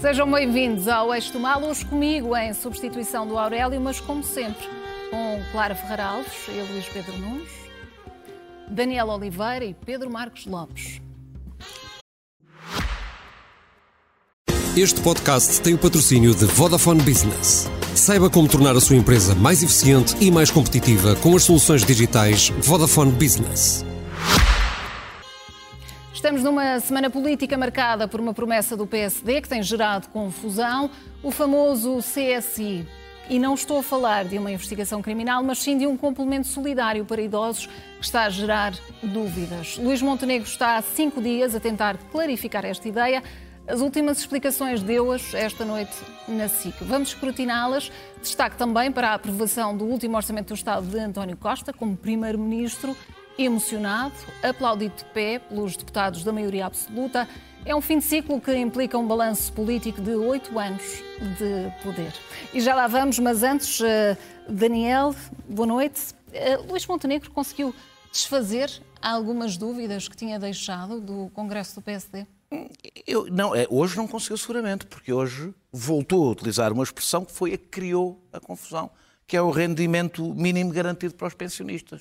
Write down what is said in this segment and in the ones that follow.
Sejam bem-vindos ao Eixo do Mal, hoje comigo em substituição do Aurélio, mas como sempre, com Clara Ferreira Alves e Luís Pedro Nunes, Daniel Oliveira e Pedro Marcos Lopes. Este podcast tem o patrocínio de Vodafone Business. Saiba como tornar a sua empresa mais eficiente e mais competitiva com as soluções digitais Vodafone Business. Estamos numa semana política marcada por uma promessa do PSD que tem gerado confusão, o famoso CSI. E não estou a falar de uma investigação criminal, mas sim de um complemento solidário para idosos que está a gerar dúvidas. Luís Montenegro está há cinco dias a tentar clarificar esta ideia. As últimas explicações deu-as esta noite na SIC. Vamos escrutiná-las. Destaque também para a aprovação do último Orçamento do Estado de António Costa como Primeiro-Ministro emocionado, aplaudido de pé pelos deputados da maioria absoluta. É um fim de ciclo que implica um balanço político de oito anos de poder. E já lá vamos, mas antes, eh, Daniel, boa noite. Eh, Luís Montenegro conseguiu desfazer algumas dúvidas que tinha deixado do Congresso do PSD? Eu, não, é, hoje não conseguiu seguramente, porque hoje voltou a utilizar uma expressão que foi a que criou a confusão, que é o rendimento mínimo garantido para os pensionistas.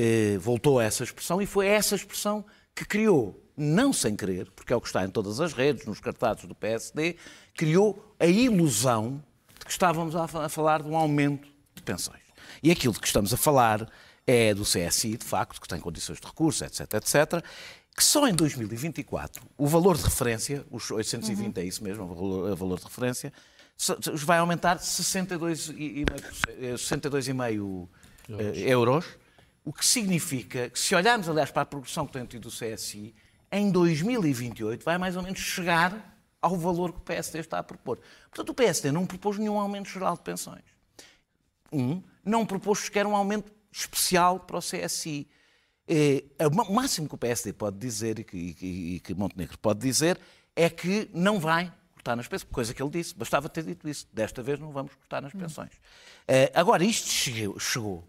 Eh, voltou a essa expressão e foi essa expressão que criou, não sem querer, porque é o que está em todas as redes, nos cartazes do PSD, criou a ilusão de que estávamos a falar de um aumento de pensões. E aquilo de que estamos a falar é do CSI, de facto, que tem condições de recurso, etc, etc, que só em 2024 o valor de referência, os 820 uhum. é isso mesmo, o valor, o valor de referência, vai aumentar 62,5 62 euros. euros o que significa que, se olharmos, aliás, para a progressão que tem tido o CSI, em 2028 vai mais ou menos chegar ao valor que o PSD está a propor. Portanto, o PSD não propôs nenhum aumento geral de pensões. Um, não propôs sequer um aumento especial para o CSI. É, o máximo que o PSD pode dizer e que, e, e que Montenegro pode dizer é que não vai cortar nas pensões, coisa que ele disse, bastava ter dito isso. Desta vez não vamos cortar nas pensões. Hum. agora, isto chegou, chegou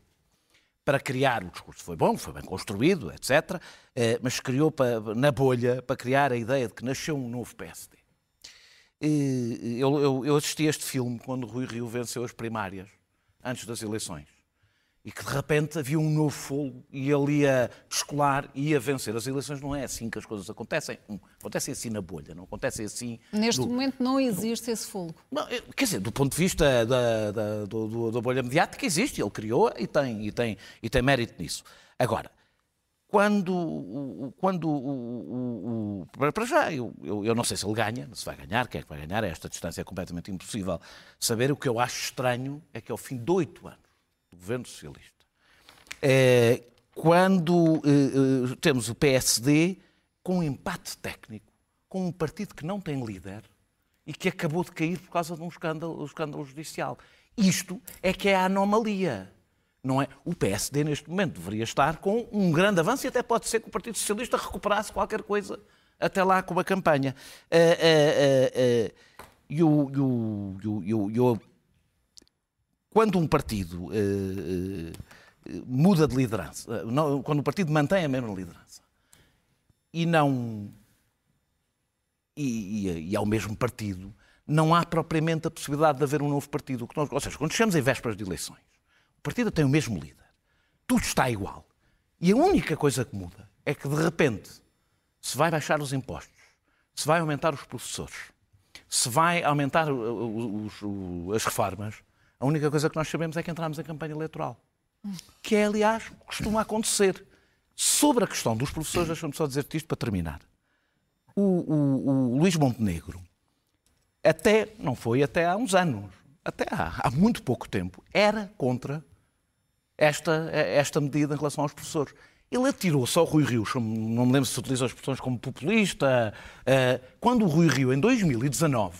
para criar, o discurso foi bom, foi bem construído, etc., eh, mas criou na bolha para criar a ideia de que nasceu um novo PSD. Eu, eu, eu assisti a este filme quando Rui Rio venceu as primárias, antes das eleições e que de repente havia um novo fogo e ele ia descolar e ia vencer. As eleições não é assim que as coisas acontecem. Acontecem assim na bolha, não acontecem assim. Neste do... momento não existe esse fogo. Não, quer dizer, do ponto de vista da, da, do, da bolha mediática, existe, ele criou e tem, e, tem, e tem mérito nisso. Agora, quando, quando o, o, o, para já, eu, eu, eu, não sei se ele ganha, se vai ganhar, quem é que vai ganhar, a esta distância é completamente impossível saber. O que eu acho estranho é que ao fim de oito anos, do governo socialista. É, quando é, temos o PSD com um empate técnico, com um partido que não tem líder e que acabou de cair por causa de um escândalo, um escândalo judicial. Isto é que é a anomalia. Não é? O PSD, neste momento, deveria estar com um grande avanço e até pode ser que o Partido Socialista recuperasse qualquer coisa até lá com a campanha. Uh, uh, uh, e eu, quando um partido uh, uh, muda de liderança, uh, não, quando o partido mantém a mesma liderança e não. E, e, e é o mesmo partido, não há propriamente a possibilidade de haver um novo partido. Ou seja, quando chegamos em vésperas de eleições, o partido tem o mesmo líder, tudo está igual. E a única coisa que muda é que, de repente, se vai baixar os impostos, se vai aumentar os professores, se vai aumentar os, os, as reformas, a única coisa que nós sabemos é que entramos em campanha eleitoral. Que é, aliás, costuma acontecer. Sobre a questão dos professores, deixa-me só dizer-te isto para terminar. O, o, o, Luís Montenegro, até, não foi até há uns anos, até há, há muito pouco tempo, era contra esta, esta medida em relação aos professores. Ele atirou-se ao Rui Rio, não me lembro se utiliza as expressões como populista, eh, quando o Rui Rio, em 2019,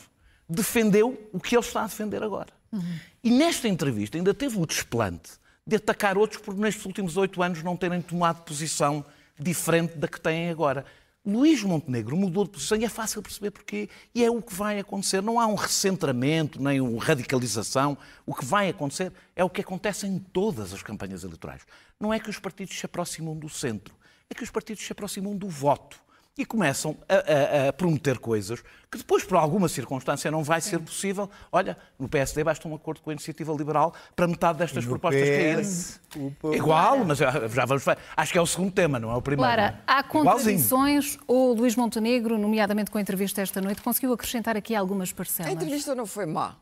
defendeu o que ele está a defender agora. Uhum. E nesta entrevista ainda teve o desplante de atacar outros por nestes últimos oito anos não terem tomado posição diferente da que têm agora. Luís Montenegro mudou de posição e é fácil perceber porquê. E é o que vai acontecer. Não há um recentramento, nem uma radicalização. O que vai acontecer é o que acontece em todas as campanhas eleitorais. Não é que os partidos se aproximam do centro, é que os partidos se aproximam do voto. E começam a, a, a, prometer coisas que depois, por alguma circunstância, não vai ser possível. Olha, no PSD basta um acordo com a Iniciativa Liberal para metade destas propostas PS, caírem. Igual, mas já vamos Acho que é o segundo tema, não é o primeiro. Clara, há contradições ou Luís Montenegro, nomeadamente com a entrevista esta noite, conseguiu acrescentar aqui algumas parcelas? A entrevista não foi má.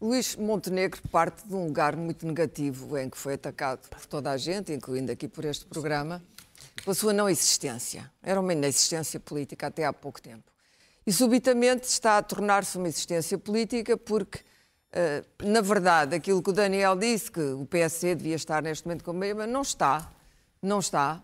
Luís Montenegro parte de um lugar muito negativo em que foi atacado por toda a gente, incluindo aqui por este programa pela sua não existência. Era uma inexistência política até há pouco tempo. E subitamente está a tornar-se uma existência política porque, uh, na verdade, aquilo que o Daniel disse, que o PSD devia estar neste momento com meio, não está. Não está.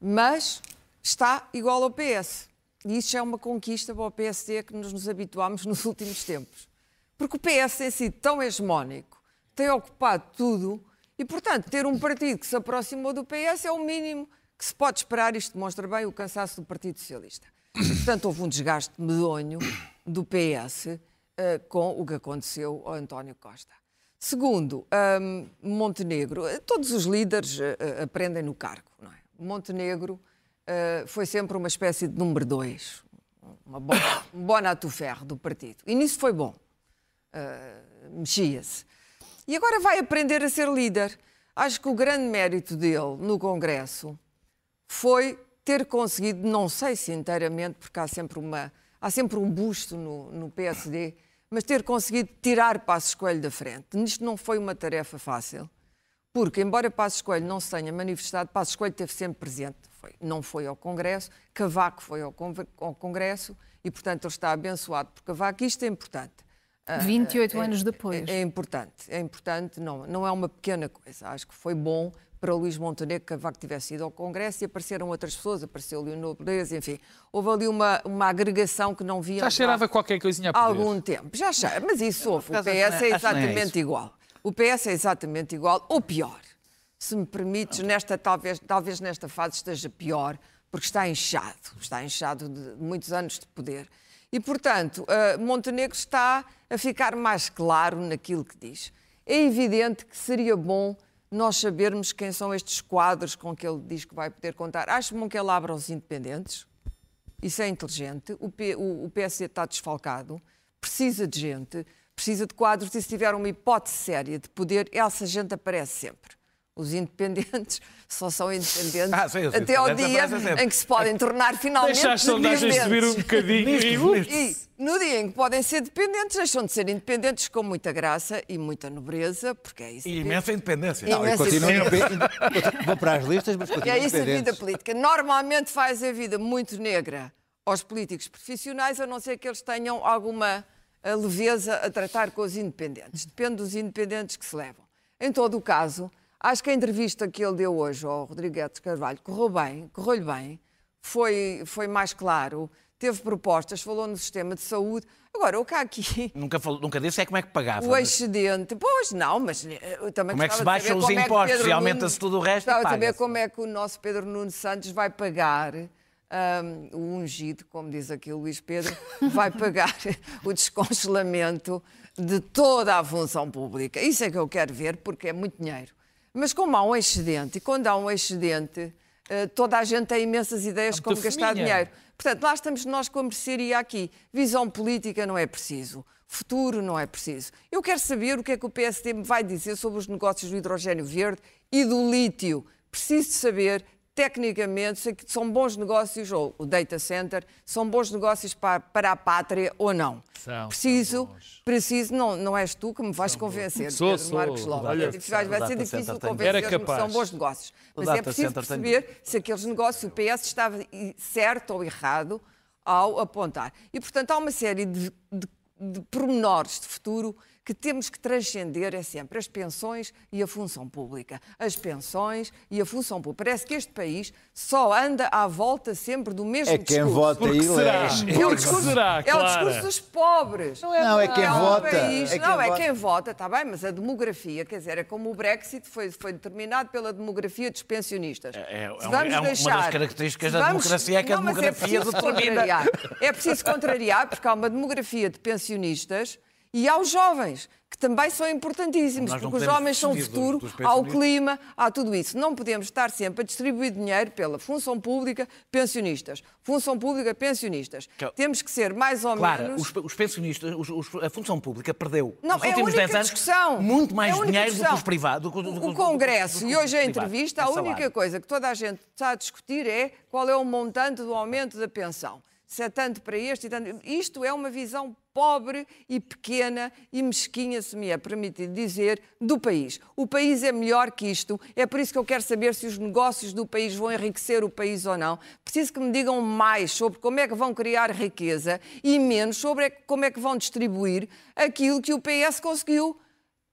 Mas está igual ao PS. E isso é uma conquista para o PSD que nos, nos habituámos nos últimos tempos. Porque o PS tem sido tão hegemónico, tem ocupado tudo, e, portanto, ter um partido que se aproximou do PS é o mínimo que se pode esperar, isto demonstra bem o cansaço do Partido Socialista. Portanto, houve um desgaste medonho do PS uh, eh, com o que aconteceu ao António Costa. Segundo, um, Montenegro, eh, todos os líderes uh, aprendem no cargo, não é? Montenegro uh, foi sempre uma espécie de número dois, uma bona, um bona ferro do partido. E nisso foi bom. Uh, Mexia-se. E agora vai aprender a ser líder. Acho que o grande mérito dele no Congresso foi ter conseguido, não sei se inteiramente, porque há sempre, uma, há sempre um busto no, no PSD, mas ter conseguido tirar Passos Coelho da frente. Nisto não foi uma tarefa fácil, porque, embora Passos Coelho não se tenha manifestado, Passos Coelho esteve sempre presente. Foi, não foi ao Congresso, Cavaco foi ao, ao Congresso e, portanto, ele está abençoado por Cavaco. Isto é importante. 28 uh, anos depois. É, é, importante, é importante, não, não é uma pequena coisa. Acho que foi bom para Luís Montenegro que Cavaco tivesse ido ao Congresso e apareceram outras pessoas, apareceu Leonor Beleza, enfim. Houve ali uma, uma agregação que não via. Já cheirava qualquer coisinha há algum tempo. Já cheira, mas isso houve. O PS é, é exatamente igual. O PS é exatamente igual, ou pior. Se me permites, nesta, talvez, talvez nesta fase esteja pior, porque está inchado, está inchado de muitos anos de poder. E, portanto, uh, Montenegro está a ficar mais claro naquilo que diz. É evidente que seria bom nós sabermos quem são estes quadros com que ele diz que vai poder contar. Acho bom que ele abra os independentes. Isso é inteligente. O, P, o, o PSD está desfalcado, precisa de gente, precisa de quadros e se tiver uma hipótese séria de poder, essa gente aparece sempre. Os independentes só são independentes ah, sim, até ao dia em que se podem tornar finalmente Deixa as sondagens subir um bocadinho e, no dia em que podem ser dependentes, deixam de ser independentes com muita graça e muita nobreza, porque é isso. E imensa independência. Não, imensa independência. Vou para as listas, mas continuam É isso a vida política. Normalmente faz a vida muito negra aos políticos profissionais, a não ser que eles tenham alguma leveza a tratar com os independentes. Depende dos independentes que se levam. Em todo o caso, Acho que a entrevista que ele deu hoje ao Rodrigues Carvalho correu bem, correu-lhe bem, foi, foi mais claro, teve propostas, falou no sistema de saúde. Agora, o que há aqui. Nunca, falou, nunca disse é como é que pagava. O excedente. Pois não, mas eh, eu também Como é que se baixam os é impostos é e aumenta-se tudo o resto? Estava a saber como é que o nosso Pedro Nuno Santos vai pagar. Um, o ungido, como diz aqui o Luís Pedro, vai pagar o descongelamento de toda a função pública. Isso é que eu quero ver, porque é muito dinheiro. Mas como há um excedente, e quando há um excedente, eh, toda a gente tem imensas ideias como gastar dinheiro. Portanto, lá estamos nós com a mercearia aqui. Visão política não é preciso. Futuro não é preciso. Eu quero saber o que é que o PSD me vai dizer sobre os negócios do hidrogênio verde e do lítio. Preciso saber tecnicamente, se são bons negócios, ou o data center, são bons negócios para, para a pátria ou não. São, preciso, são preciso, não, não és tu que me vais são convencer, sou, Pedro sou, Marcos Lopes. Olha, vai, vai ser difícil convencer-me que são bons negócios. Mas é preciso perceber tem... se aqueles negócios, o PS estava certo ou errado ao apontar. E, portanto, há uma série de, de, de pormenores de futuro que temos que transcender é sempre as pensões e a função pública. As pensões e a função pública. Parece que este país só anda à volta sempre do mesmo é discurso. Quem vota e elege. É o discurso, será, é o discurso dos pobres. Não é, não, é quem é vota. País, é quem não, é quem vota, está bem, mas a demografia, quer dizer, é como o Brexit foi, foi determinado pela demografia dos pensionistas. É, é, vamos é deixar, uma das características da vamos, democracia é que a não, é demografia é determina. É preciso contrariar, porque há uma demografia de pensionistas e aos jovens, que também são importantíssimos, porque os jovens são o futuro, dos- dos ao clima, há tudo isso. Não podemos estar sempre a distribuir dinheiro pela função pública, pensionistas. Função pública, pensionistas. Que é- Temos que ser mais ou Claro, menos. os, os pensionistas, os- os- a função pública perdeu Não, nos é últimos única 10 anos discussão. muito mais É dinheiro do que discussão. os privados. do que- do do O Congresso e hoje a entrevista, a única coisa que toda a gente está a discutir é qual é o montante do aumento da pensão. Se é tanto para este e tanto. Isto é uma visão pobre e pequena e mesquinha, se me é permitido dizer, do país. O país é melhor que isto. É por isso que eu quero saber se os negócios do país vão enriquecer o país ou não. Preciso que me digam mais sobre como é que vão criar riqueza e menos sobre é- como é que vão distribuir aquilo que o PS conseguiu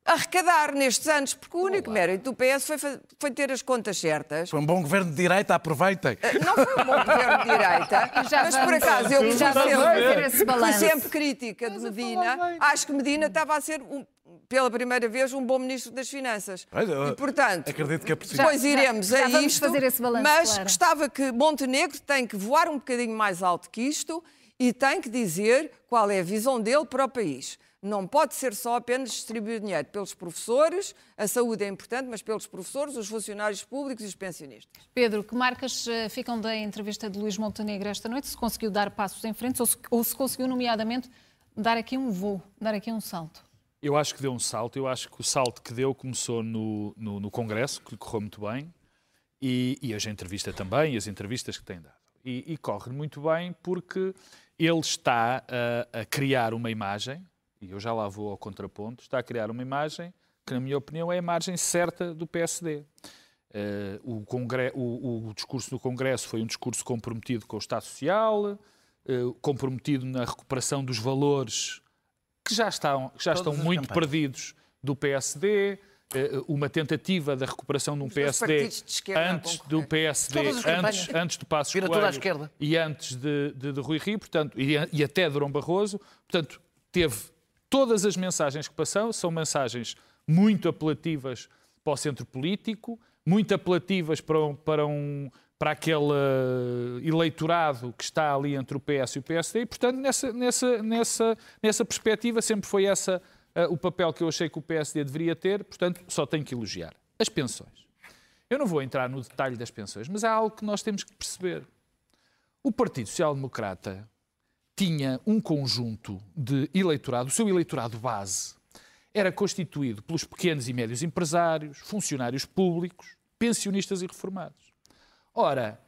arrecadar nestes anos, porque o único mérito do PS foi, foi ter as contas certas. Foi um bom governo de direita, aproveitem. Não foi um bom governo de direita, Já mas por acaso eu já sempre, fui sempre crítica de Medina. Acho que Medina estava a ser, um- pela primeira vez, um bom ministro das Finanças. Pois, eu E, portanto, acredito que é preciso. depois Já- iremos já a vamos isto, fazer esse balanço, mas Clara. gostava que Montenegro tem que voar um bocadinho mais alto que isto e tem que dizer qual é a visão dele para o país. Não pode ser só apenas distribuir dinheiro pelos professores, a saúde é importante, mas pelos professores, os funcionários públicos e os pensionistas. Pedro, que marcas eh, ficam da entrevista de Luís Montenegro esta noite? Se conseguiu dar passos em frente ou se, ou se conseguiu, nomeadamente, dar aqui um voo, dar aqui um salto? Eu acho que deu um salto. Eu acho que o salto que deu começou no, no, no Congresso, que lhe correu muito bem, e, e hoje a entrevista também, e as entrevistas que tem dado. E, e corre muito bem porque ele está a, a criar uma imagem, e eu já lá vou ao contraponto, está a criar uma imagem que, na minha opinião, é a imagem certa do PSD. Eh, o, congre- o- o discurso do Congresso foi um discurso comprometido com o Estado Social, eh, comprometido na recuperação dos valores que já estão, que já Todas estão muito campanhas. perdidos do PSD, eh, uma tentativa da recuperação de um PSD de antes do PSD, antes, antes do à Coelho e antes de, de, de Rui Rio, portanto, e, e até de Durão Barroso, portanto, teve todas as mensagens que passam, são mensagens muito apelativas para o centro político, muito apelativas para, um- para, um, para aquele eleitorado que está ali entre o PS e o PSD, e, portanto, nessa, nessa, nessa, nessa perspectiva, sempre foi essa eh, o papel que eu achei que o PSD deveria ter, portanto, só tenho que elogiar. As pensões. Eu não vou entrar no detalhe das pensões, mas há algo que nós temos que perceber. O Partido Social Democrata tinha um conjunto de eleitorado, o seu eleitorado base era constituído pelos pequenos e médios empresários, funcionários públicos, pensionistas e reformados. Ora,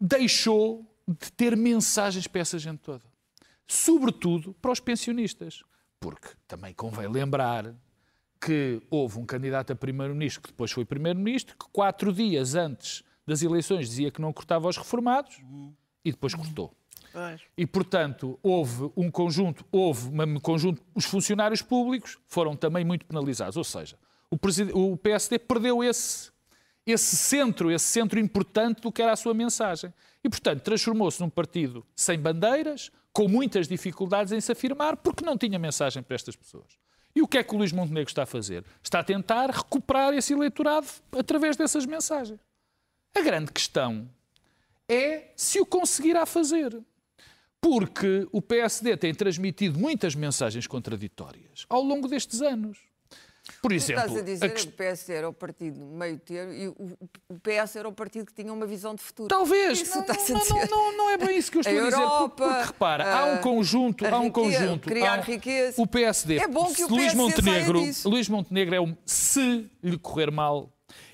deixou de ter mensagens para essa gente toda. Sobretudo para os pensionistas. Porque também convém lembrar que houve um candidato a primeiro-ministro que depois foi primeiro-ministro, que quatro dias antes das eleições dizia que não cortava aos reformados e depois cortou. E, portanto, houve um conjunto, houve um conjunto, os funcionários públicos foram também muito penalizados. Ou seja, o, o PSD perdeu esse, esse centro, esse centro importante do que era a sua mensagem. E, portanto, transformou-se num partido sem bandeiras, com muitas dificuldades em se afirmar, porque não tinha mensagem para estas pessoas. E o que é que o Luís Montenegro está a fazer? Está a tentar recuperar esse eleitorado através dessas mensagens. A grande questão é se o conseguirá fazer. Porque o PSD tem transmitido muitas mensagens contraditórias ao longo destes anos. Por exemplo, estás a a dizer quest- que o PS era o partido meio termo e o, o PS era o partido que tinha uma visão de futuro. Talvez. Isso Não, estás a não, não, dizer. não, não é bem isso que eu estou a, A dizer. Porque, Europa, porque, repara, há um a- conjunto. a Há um riqueza, conjunto. criar há riqueza. O PSD. É bom que o Luís PSD Montenegro, saia disso. Luís Montenegro é um. Se lhe correr mal,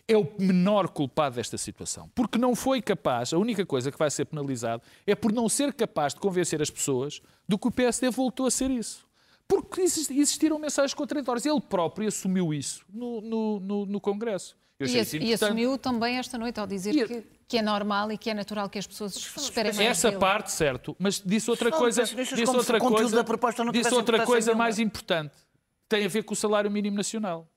é o menor culpado desta situação. Porque não foi capaz, a única coisa que vai ser penalizado é por não ser capaz de convencer as pessoas do que o PSD voltou a ser isso. Porque exist- existiram mensagens contraditórias. Ele próprio assumiu isso no, no, no, no Congresso. Eu E, isso e assumiu também esta noite ao dizer E que, que é normal e que é natural que as pessoas esperem mais Essa dele. parte, certo, mas disse outra coisa, disse outra coisa, da proposta não disse outra coisa mais importante. Tem a ver com o salário mínimo nacional.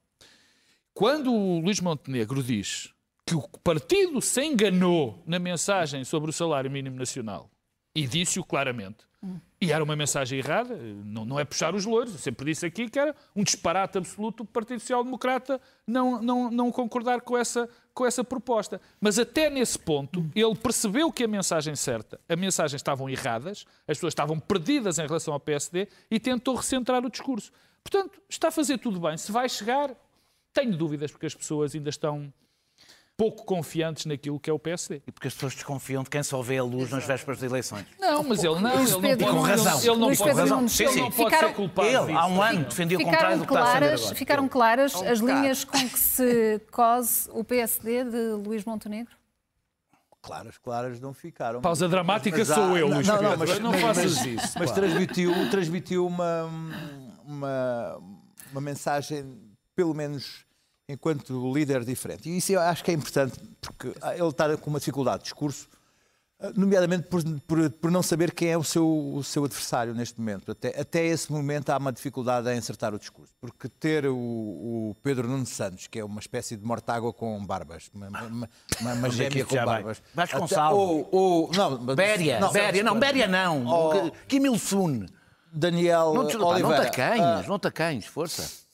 Quando o Luís Montenegro diz que o partido se enganou na mensagem sobre o salário mínimo nacional e disse-o claramente, e era uma mensagem errada, não, não é puxar os louros, eu sempre disse aqui que era um disparate absoluto o Partido Social Democrata não, não, não concordar com essa, com essa proposta. Mas até nesse ponto, ele percebeu que a mensagem certa, a mensagem estavam erradas, as pessoas estavam perdidas em relação ao PSD e tentou recentrar o discurso. Portanto, está a fazer tudo bem. Se vai chegar, tenho dúvidas, porque as pessoas ainda estão pouco confiantes naquilo que é o PSD. E porque as pessoas desconfiam de quem só vê a luz nas vésperas das eleições. Não, mas ele não, Luís ele não pode, Com razão. ele não pode, Pedro ele Nunes, sim, não sim. pode Ficaram- ser culpado Ele, há um ano, defendia o contrário do que está a agora. ficaram claras Um as linhas com que se cose o PSD de Luís Montenegro? Claras, claras não ficaram. Pausa dramática Mas há- sou eu, Luís Pedro. não, mas, não mas- faças mas- isso. Mas pá. transmitiu, transmitiu uma, uma, uma mensagem, pelo menos enquanto líder diferente. E isso eu acho que é importante, porque ele está com uma dificuldade de discurso, eh, nomeadamente por, por, por não saber quem é o seu, o seu adversário neste momento. Até, até esse momento há uma dificuldade em acertar o discurso. Porque ter o, o Pedro Nuno Santos, que é uma espécie de mortágua com barbas, uma, uma, uma, uma gêmea com barbas. Vasconcelos. Até- ou, ou, não, Béria, não, Béria, não, Béria não. Oh. Kim Il-sung. Daniel Não te, pá, Oliveira. não te acanhes, Ah, não te acanhes, força.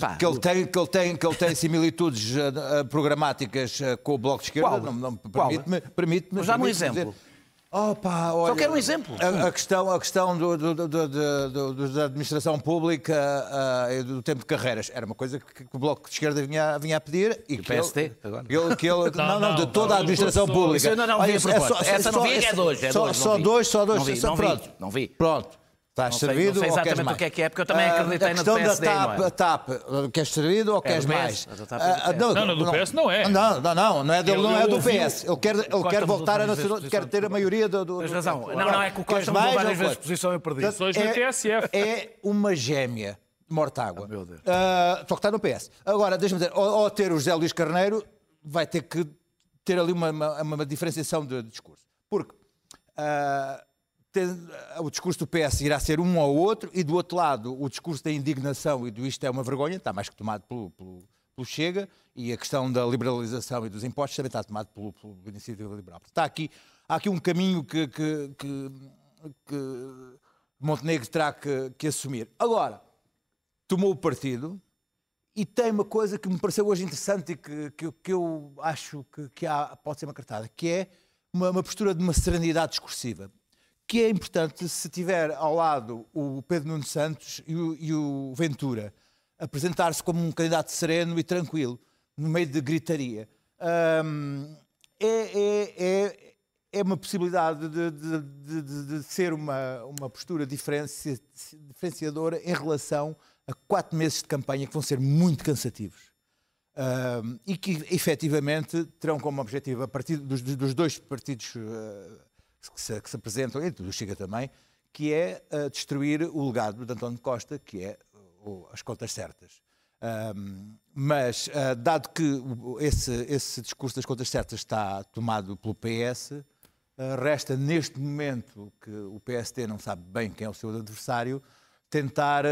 Pá, que ele tem, que ele tem, que ele tem similitudes ah, ah, programáticas ah, com o Bloco de Esquerda, Qual? não, não permite-me, permite-me. Mas dá-me um exemplo. dizer- pá, olha, quero um exemplo. A, a questão, a questão do, do- do- do- do- do- da administração pública e do tempo de carreiras era uma coisa que, que o Bloco de Esquerda vinha, vinha a pedir e, que PSD ele, agora? ele- que ele- não, não, não, de toda a não, administração só- pública. Isso eu ainda não vi Olha, a proposta. Essa não vi, é de hoje, é de só, hoje, não só dois, só dois. Não vi, só- não vi, pronto. não vi. Pronto. Estás Não sei- servido não sei ou queres exatamente mais? o que é que é, porque eu também Ah, acreditei a no questão PSD, da não é? TAP, TAP, queres servido ou queres do PS, mais? a TAP é do Ah, PS. Não, não, do PS não é. Não, não, não, não é, Ele- não é do PS. Ele quer, ele quer voltar a nacional, quer ter a maioria do. do Tens do- razão. do- Não, não, é que o Queres Costa mudou mais várias ou vezes de queres? posição eu perdi. TSF. É uma gêmea de mortágua. meu Deus. Ah, só que está no PS. Agora, deixa-me dizer, ao, ao ter o José Luís Carneiro, vai ter que ter ali uma, uma, uma diferenciação de discurso. Porque ah, tem- o discurso do PS irá ser um ao outro e do outro lado o discurso da indignação e do isto é uma vergonha, está mais que tomado pelo, pelo, pelo Chega e a questão da liberalização e dos impostos também está tomado pelo, pelo Iniciativa Liberal. Está aqui, há aqui um caminho que, que, que, que Montenegro terá que, que assumir. Agora, tomou o partido e tem uma coisa que me pareceu hoje interessante e que, que, que eu acho que, que há, pode ser uma cartada, que é uma, uma postura de uma serenidade discursiva. Que é importante se tiver ao lado o Pedro Nuno Santos e o, e o Ventura apresentar-se como um candidato sereno e tranquilo, no meio de gritaria. É, é, é, é uma possibilidade de, de- de- de- ser uma, uma postura diferenci- diferenciadora em relação a quatro meses de campanha que vão ser muito cansativos. E que efetivamente terão como objetivo, a partir dos, dos dois partidos uh, que, se, que se apresentam, e do Chega também, que é uh, destruir o legado de António Costa, que é uh, as contas certas. Um, mas, uh, dado que esse, esse discurso das contas certas está tomado pelo PS, uh, resta neste momento que o PSD não sabe bem quem é o seu adversário, tentar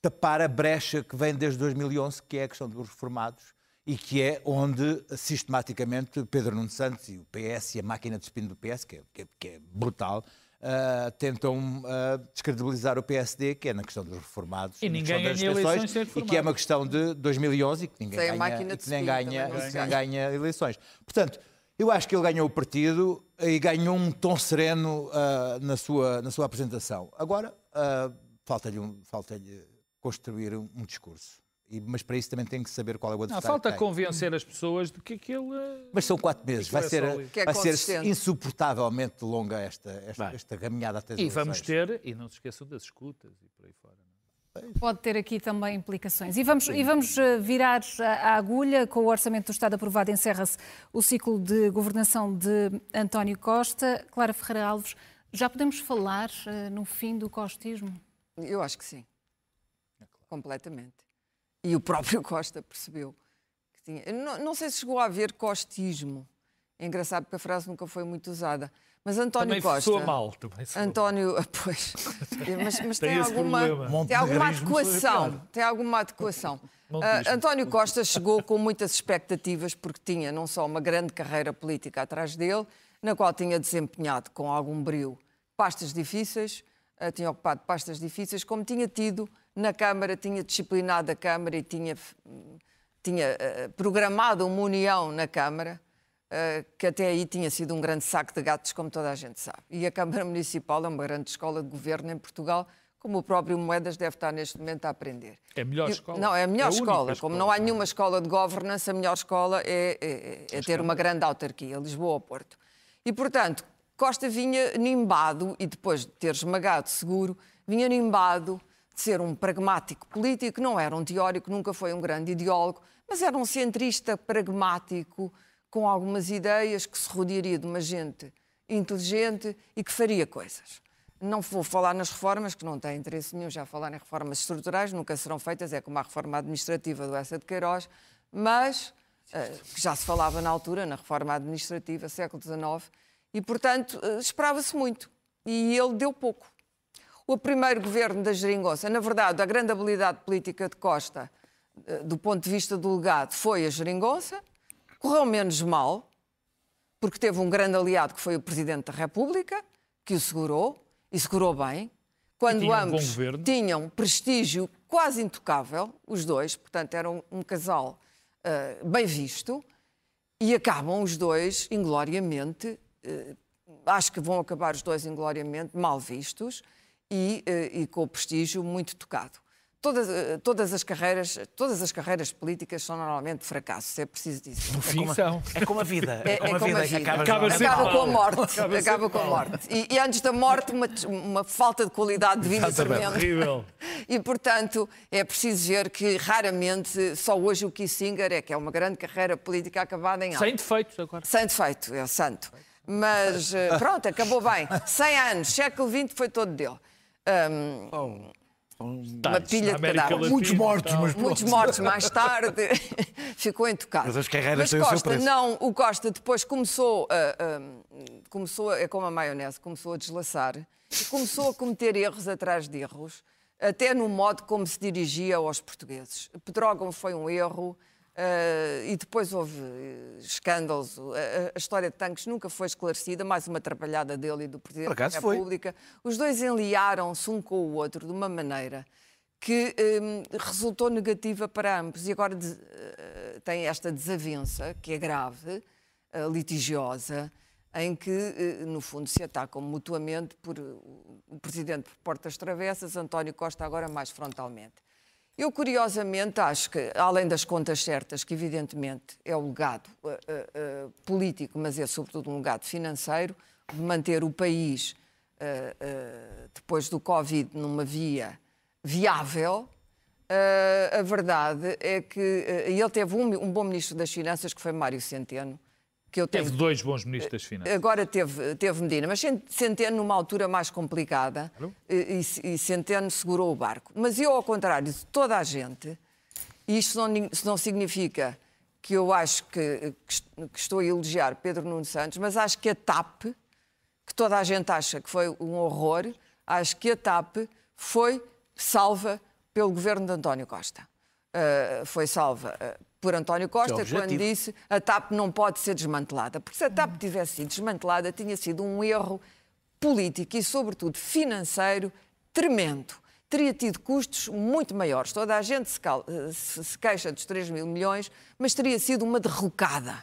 tapar a brecha que vem desde 2011, que é a questão dos reformados, e que é onde sistematicamente Pedro Nuno Santos e o PS e a máquina de espinho do PS, que é, que é- que é brutal, ah, tentam ah, descredibilizar o PSD, que é na questão dos reformados. E na ninguém questão das ganha eleições E que é uma questão de 2011 e que ninguém Sem a ganha, e de que nem ganha, nem ganha. ganha eleições. Portanto, eu acho que ele ganhou o partido e ganhou um tom sereno ah, na, sua, na sua apresentação. Agora, falta-lhe um, falta construir um, um discurso. Mas para isso também tem que saber qual é o Não, adversário. falta que tem. convencer as pessoas de que aquele. eh, Mas são quatro meses. Vai é ser, é vai ser insuportavelmente longa esta, esta, esta caminhada até as E vamos ter, e não se esqueçam das escutas e por aí fora. não é? Pode ter aqui também implicações. E vamos, e vamos eh, virar a a agulha. Com o Orçamento do Estado aprovado, encerra-se o ciclo de governação de António Costa. Clara Ferreira Alves, já podemos falar eh, no fim do costismo? Eu acho que sim. Completamente. E o próprio Costa percebeu que tinha. Não, não sei se chegou a haver costismo. É engraçado porque a frase nunca foi muito usada. Mas António Também Costa. soa mal. Também soa mal. António, pois, mas, mas tem, Tem alguma, problema. tem alguma adequação. Tem alguma adequação. Ah, António Costa chegou com muitas expectativas porque tinha não só uma grande carreira política atrás dele, na qual tinha desempenhado com algum brio pastas difíceis, ah, tinha ocupado pastas difíceis, como tinha tido na Câmara, tinha disciplinado a Câmara e tinha, tinha ah, programado uma união na Câmara eh, que até aí tinha sido um grande saco de gatos, como toda a gente sabe. E a Câmara Municipal é uma grande escola de governo em Portugal, como o próprio Moedas deve estar neste momento a aprender. É a melhor escola. Não, é a melhor É a escola. escola. Como não há nenhuma escola de governance, a melhor escola é, é- é ter uma grande autarquia, Lisboa ou Porto. E, portanto, Costa vinha nimbado, e depois de ter esmagado seguro, vinha nimbado de ser um pragmático político, não era um teórico, nunca foi um grande ideólogo, mas era um centrista pragmático, com algumas ideias, que se rodearia de uma gente inteligente e que faria coisas. Não vou falar nas reformas, que não têm interesse nenhum já falar em reformas estruturais, nunca serão feitas, é como a reforma administrativa do Essa de Queiroz, mas eh, que já se falava na altura, na reforma administrativa, século XIX, e, portanto, eh, esperava-se muito. E ele deu pouco. O primeiro governo da Geringonça, na verdade, a grande habilidade política de Costa, eh, do ponto de vista do legado, foi a Geringonça, correu menos mal, porque teve um grande aliado que foi o Presidente da República, que o segurou, e segurou bem, quando tinha um ambos governo. tinham prestígio quase intocável, os dois, portanto, eram um casal eh, bem visto, e acabam os dois ingloriamente, eh, acho que vão acabar os dois ingloriamente, mal vistos e, eh, e com o prestígio muito tocado. Todas, eh, todas, as carreiras, todas as carreiras políticas são normalmente fracassos, é preciso dizer. No fim são. É como a vida. É, É como é a como vida. a vida. Acaba, Acaba Acaba com a morte. Acaba Acaba com a morte. E, e antes da morte, uma, uma falta de qualidade de vida tremenda. Horrível. E, portanto, é preciso ver que raramente, só hoje o Kissinger é que é uma grande carreira política acabada em alto. Sem defeitos agora. Sem defeito, é santo. Mas eh, pronto, acabou bem. 100 anos, século XX foi todo dele. Ahm, uma pilha de cadáveres. Muitos mortos, tal. mas Muitos mortos mais tarde, ficou intocado. Mas as carreiras Mas têm o seu Costa, preço. não, o Costa depois começou a, a- começou a- é como a maionese, começou a deslaçar e começou a cometer erros atrás de erros, até no modo como se dirigia aos portugueses. Pedrógão foi um erro. Eh, e depois houve eh, escândalos. A, a- história de tanques nunca foi esclarecida, mais uma atrapalhada dele e do Presidente da foi. República. Os dois enliaram-se um com o outro de uma maneira que hum, resultou negativa para ambos. E agora des- eh, tem esta desavença, que é grave, eh, litigiosa, em que, no fundo, se atacam mutuamente por o Presidente por portas travessas, António Costa agora mais frontalmente. Eu, curiosamente, acho que, além das contas certas, que evidentemente é o legado eh, eh, político, mas é sobretudo um legado financeiro, de manter o país, eh, depois do Covid, numa via viável, a verdade é que ele teve um, um bom Ministro das Finanças, que foi Mário Centeno, que eu tenho Teve dois bons ministros das Finanças. Agora teve, teve Medina, mas Cent- Centeno numa altura mais complicada e, e- e Centeno segurou o barco. Mas eu, ao contrário de toda a gente, e isto não, isso não significa que eu acho que, que estou a elogiar Pedro Nuno Santos, mas acho que a TAP, que toda a gente acha que foi um horror, acho que a TAP foi salva pelo governo de António Costa. Uh, foi salva uh, por António Costa é quando disse a TAP não pode ser desmantelada. Porque se a TAP tivesse sido desmantelada, tinha sido um erro político e, sobretudo, financeiro tremendo. Teria tido custos muito maiores. Toda a gente se queixa dos 3 mil milhões, mas teria sido uma derrocada.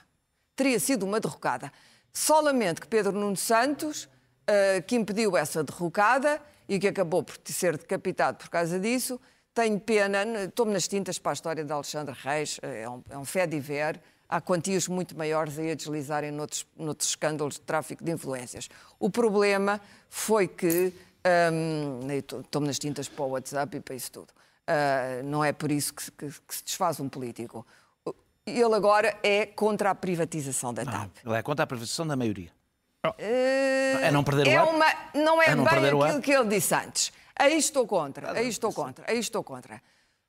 Teria sido uma derrocada. Só lamento que Pedro Nuno Santos, eh, que impediu essa derrocada e que acabou por ser decapitado por causa disso, tenho pena, estou-me nas tintas para a história de Alexandre Reis, eh, é um, é um fé de ver. Há quantias muito maiores aí a deslizarem noutros, noutros escândalos de tráfico de influências. O problema foi que. estou- estou-me nas tintas para o WhatsApp e para isso tudo. Ah, não é por isso que, se- que- que se desfaz um político. Ele agora é contra a privatização da TAP. Ele é contra a privatização da maioria. Eh, É não perder o é ar? uma- não é, É não bem aquilo que ele disse antes. Aí estou contra, aí estou contra, aí estou contra.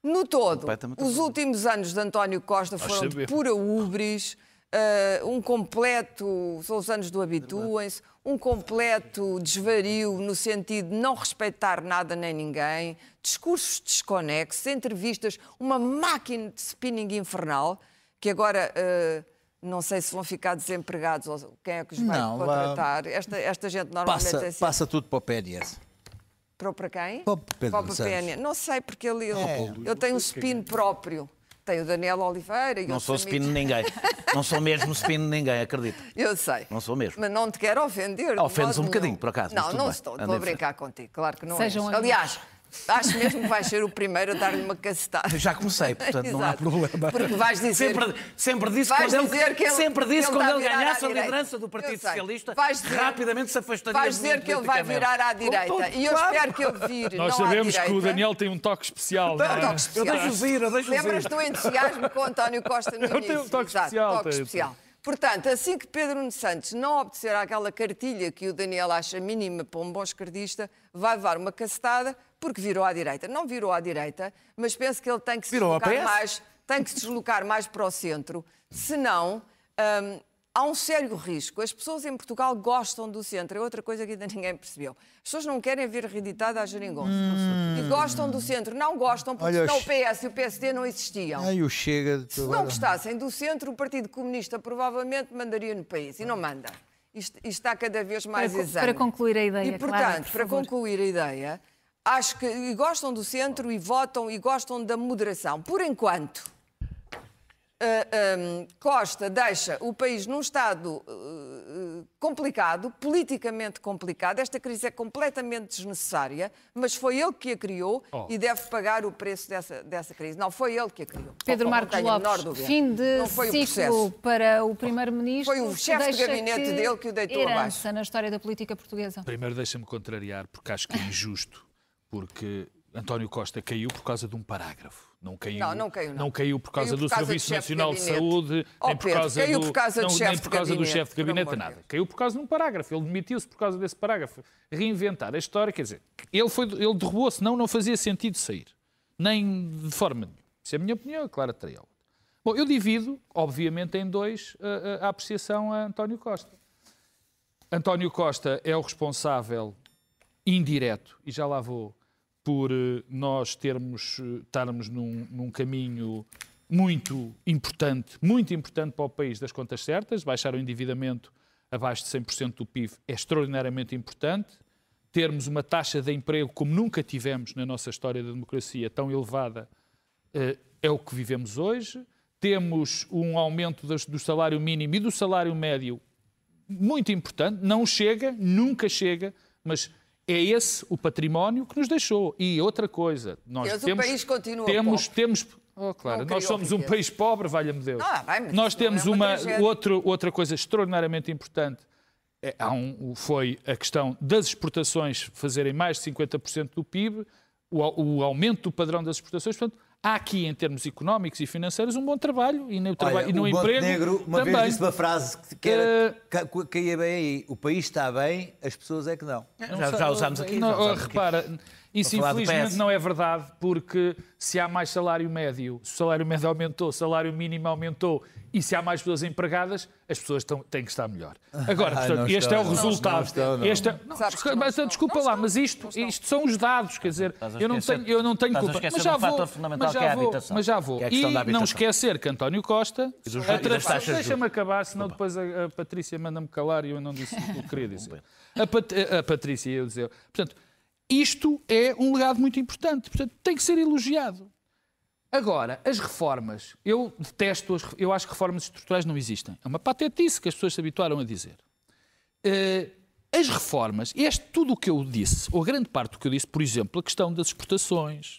No todo, os últimos anos de António Costa foram de pura ubris, eh, um completo, são os anos do habituem-se, um completo desvario no sentido de não respeitar nada nem ninguém, discursos desconexos, entrevistas, uma máquina de spinning infernal, que agora eh, não sei se vão ficar desempregados ou quem é que os vai Não, contratar. Esta, esta gente normalmente Passa, é sempre... passa tudo para o PNS. Para, para quem? Para o Pedro. Não sei, porque ele, ele, É. ele tem um spin próprio. Tem o Daniel Oliveira e Não sou spin de amigos. ninguém. Não sou mesmo spin de ninguém, acredito. Eu sei. Não sou mesmo. Mas não te quero ofender. de Ofendes um bocadinho, por acaso, Não, não bem. estou. Estou a brincar contigo. Claro que não Sejam és. amigos. Aliás, Acho mesmo que vais ser o primeiro a dar-lhe uma cacetada. Já comecei, portanto não há problema. Porque vais dizer- Sempre, sempre disse Vais quando dizer ele, que ele- sempre disse que ele quando ele ganhasse a liderança do Eu Partido. Socialista, Vais dizer- rapidamente se afastaria Vais dizer que ele vai virar à direita. Como E eu claro. espero que ele vire Nós não à sabemos que o. Daniel tem um toque especial. não é? Um toque especial. Eu deixo vir, eu deixo Lembras vir. do entusiasmo com o António Costa no Eu início? tenho um toque Exato, especial, toque especial. Portanto, assim que Pedro Nuno Santos não obedecer àquela cartilha que o Daniel acha mínima para um bom esquerdista, vai levar uma cacetada porque virou à direita. Não virou à direita, mas penso que ele tem que se Virou deslocar mais, tem que se deslocar mais para o centro, senão hum, há um sério risco. As pessoas em Portugal gostam do centro, é outra coisa que ainda ninguém percebeu. As pessoas não querem ver reeditada a geringonça. E gostam do centro. Não gostam porque Olha, senão o PS e o PSD não existiam. Ai, o Chega. Se não gostassem do centro, o Partido Comunista provavelmente mandaria no país. E não manda. Isto, isto está cada vez mais Para exame. para concluir a ideia, E, portanto, Clara, por para concluir a ideia, acho que e gostam do centro e votam e gostam da moderação. Por enquanto, ah, ah, Costa deixa o país num estado ah, complicado, politicamente complicado. Esta crise é completamente desnecessária, mas foi ele que a criou Oh. e deve pagar o preço dessa, dessa crise. Não, foi ele que a criou. Pedro Marcos Lopes, fim de Não foi o ciclo para o Primeiro-Ministro. Foi o chefe de gabinete que dele que o deitou abaixo. na história da política portuguesa. Primeiro deixa-me contrariar, porque acho que é injusto, porque António Costa caiu por causa de um parágrafo. Não caiu, Não, não caiu, não. caiu por causa Caiu por do causa Serviço de Nacional de, gabinete. Saúde, Oh, nem por Pedro, causa do, por causa não, nem de por causa do chefe de gabinete, de nada. Caiu por causa de um parágrafo. Ele demitiu-se por causa desse parágrafo. Reinventar a história, quer dizer, ele, foi, ele derrubou-se, não, não fazia sentido sair. Nem de forma nenhuma. Isso é a minha opinião, é claro, terei outra. Bom, eu divido, obviamente, em dois a, a- a apreciação a António Costa. António Costa é o responsável indireto, e já lá vou, por eh, nós termos, eh, estarmos num, num caminho muito importante, muito importante para o país das contas certas, baixar o endividamento abaixo de 100% do PIB é extraordinariamente importante, termos uma taxa de emprego como nunca tivemos na nossa história da democracia tão elevada eh, é o que vivemos hoje. Temos um aumento do salário mínimo e do salário médio muito importante. Não chega, nunca chega, mas é esse o património que nos deixou. E outra coisa, nós Mas o temos, país continua temos, pobre. temos, oh, claro, nós somos um país pobre, valha-me Deus. Ah, bem, nós é temos uma uma, tragédia. outro, outra coisa extraordinariamente importante. É, um- foi a questão das exportações fazerem mais de 50% do PIB, o, o aumento do padrão das exportações. Portanto, há aqui, em termos económicos e financeiros, um bom trabalho e no, traba Olha, e no o emprego Montenegro uma também. vez disse uma frase que, era, ca- caía bem aí. O país está bem, as pessoas é que não. Já, já usámos aqui. Não, já usámos aqui. Isso infelizmente não é verdade, porque se há mais salário médio, se o salário médio aumentou, o salário mínimo aumentou e se há mais pessoas empregadas, as pessoas estão, têm que estar melhor. Agora, Ah, portanto, não este estão, é o não, resultado. não estão, não. Este é- não, que não mas, desculpa Não lá, estão, mas isto, isto são os dados, quer dizer, eu não tenho, eu não tenho culpa. esquecer Mas de um já vou, mas que é já a vou, mas já vou. que é a questão E não esquecer que António Costa, deixa-me acabar, senão depois a, a Patrícia manda-me calar e eu não disse o que queria dizer. A, Pat- a Patrícia ia dizer. Portanto, isto é um legado muito importante, portanto, tem que ser elogiado. Agora, as reformas, eu detesto, as, eu acho que reformas estruturais não existem. É uma patetice que as pessoas se habituaram a dizer. Eh, as reformas, este tudo o que eu disse, ou grande parte do que eu disse, por exemplo, a questão das exportações,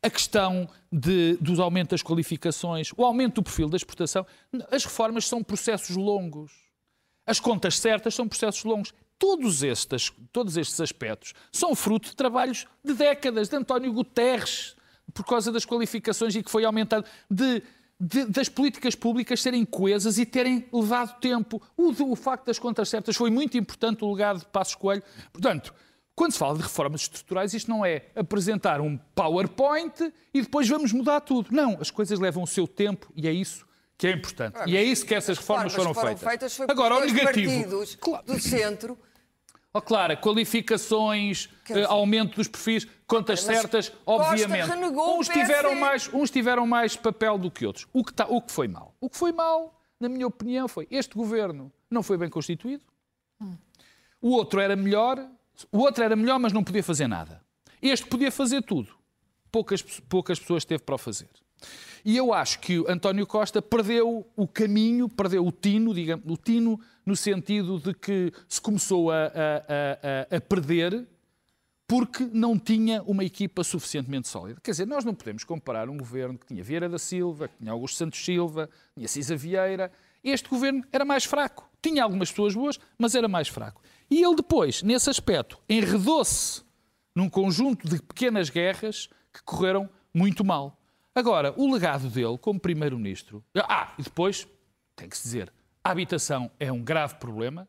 a questão de, do aumento das qualificações, o aumento do perfil da exportação, as reformas são processos longos. As contas certas são processos longos. Todos estes, todos estes aspectos são fruto de trabalhos de décadas, de António Guterres, por causa das qualificações e que foi aumentado, de, de- das políticas públicas serem coesas e terem levado tempo. O, o facto das contas certas foi muito importante, o legado de Passos Coelho. Portanto, quando se fala de reformas estruturais, isto não é apresentar um PowerPoint e depois vamos mudar tudo. Não, as coisas levam o seu tempo e é isso que é importante. e é isso que essas reformas foram, foram feitas. por Agora, o negativo. Claro. do centro Oh, claro, qualificações, dizer- eh, aumento dos perfis, contas Mas certas, Costa obviamente. Uns tiveram, mais, uns tiveram mais papel do que outros. O que, tá- o que foi mal? O que foi mal, na minha opinião, foi este governo não foi bem constituído. O outro era melhor, o outro era melhor, mas não podia fazer nada. Este podia fazer tudo. Poucas, poucas pessoas teve para o fazer. E eu acho que António Costa perdeu o caminho, perdeu o tino, digamos, o tino no sentido de que se começou a, a- a- a- a perder porque não tinha uma equipa suficientemente sólida. Quer dizer, nós não podemos comparar um governo que tinha Vieira da Silva, que tinha Augusto Santos Silva, tinha Cisa Vieira. Este governo era mais fraco. Tinha algumas pessoas boas, mas era mais fraco. E ele depois, nesse aspecto, enredou-se num conjunto de pequenas guerras que correram muito mal. Agora, o legado dele como Primeiro-Ministro. Ah, e depois, tem que se dizer, a habitação é um grave problema.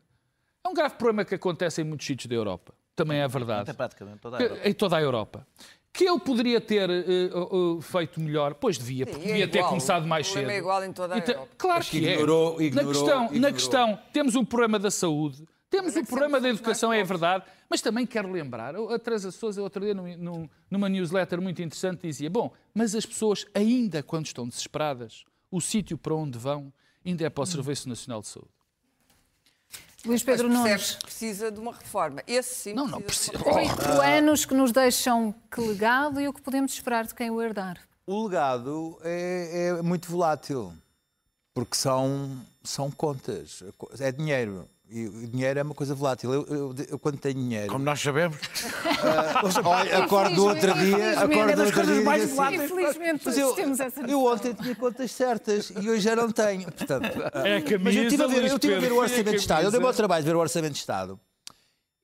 É um grave problema que acontece em muitos sítios da Europa. Também é verdade. Até praticamente toda a Que- Europa. Em toda a Europa. Que ele poderia ter eh, eh, feito melhor? Pois devia, porque Sim, é devia ter igual. começado mais O cedo. problema é igual em toda a Então, Europa. Claro Mas que que, ignorou- é. ignorou- na, questão, na ignorou. questão, temos um problema da saúde, temos Mas é o que problema da educação, é verdade, mas também quero lembrar, a Teresa Sousa, outro dia, num- num- numa newsletter muito interessante, dizia: Bom, mas as pessoas, ainda quando estão desesperadas, o sítio para onde vão ainda é para o Serviço Nacional de Saúde. Luís Mas Pedro percebe Nunes. que precisa de uma reforma. Esse sim Não, não precisa. Oito anos que nos deixam que legado e o que podemos esperar de quem o herdar. O legado é, é muito volátil, porque são, são contas, é dinheiro. E o dinheiro é uma coisa volátil. Eu, eu- eu quando tenho dinheiro. Como nós sabemos, Olha, acordo do outro dia, Infelizmente, acordo é outro coisas dia. mais assim, voláteis. Infelizmente, Mas eu, temos essa eu ontem tinha contas certas e hoje já não tenho. Portanto, É a camisa, mas eu estive a ver, eu estive a ver o é Orçamento de Estado. Eu camisa. dei-me ao trabalho de ver o Orçamento de Estado.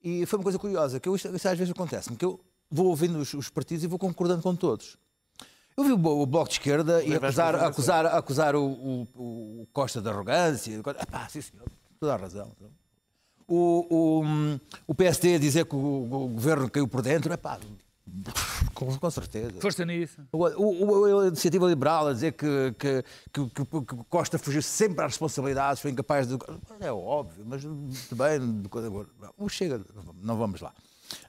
E foi uma coisa curiosa, que eu, isto às vezes acontece-me, que eu vou ouvindo os, os partidos e vou concordando com todos. Eu vi o, o Bloco de Esquerda e acusar, acusar, acusar o, o- o Costa de arrogância. Epá, sim senhor, toda a razão. O, o, o PSD a dizer que o, o governo caiu por dentro. Epá, com, com certeza. Força nisso. O, a iniciativa liberal a dizer que, que, que, que- Costa fugiu sempre às responsabilidades, foi incapaz de. É óbvio, mas muito bem. O Chega, não vamos lá.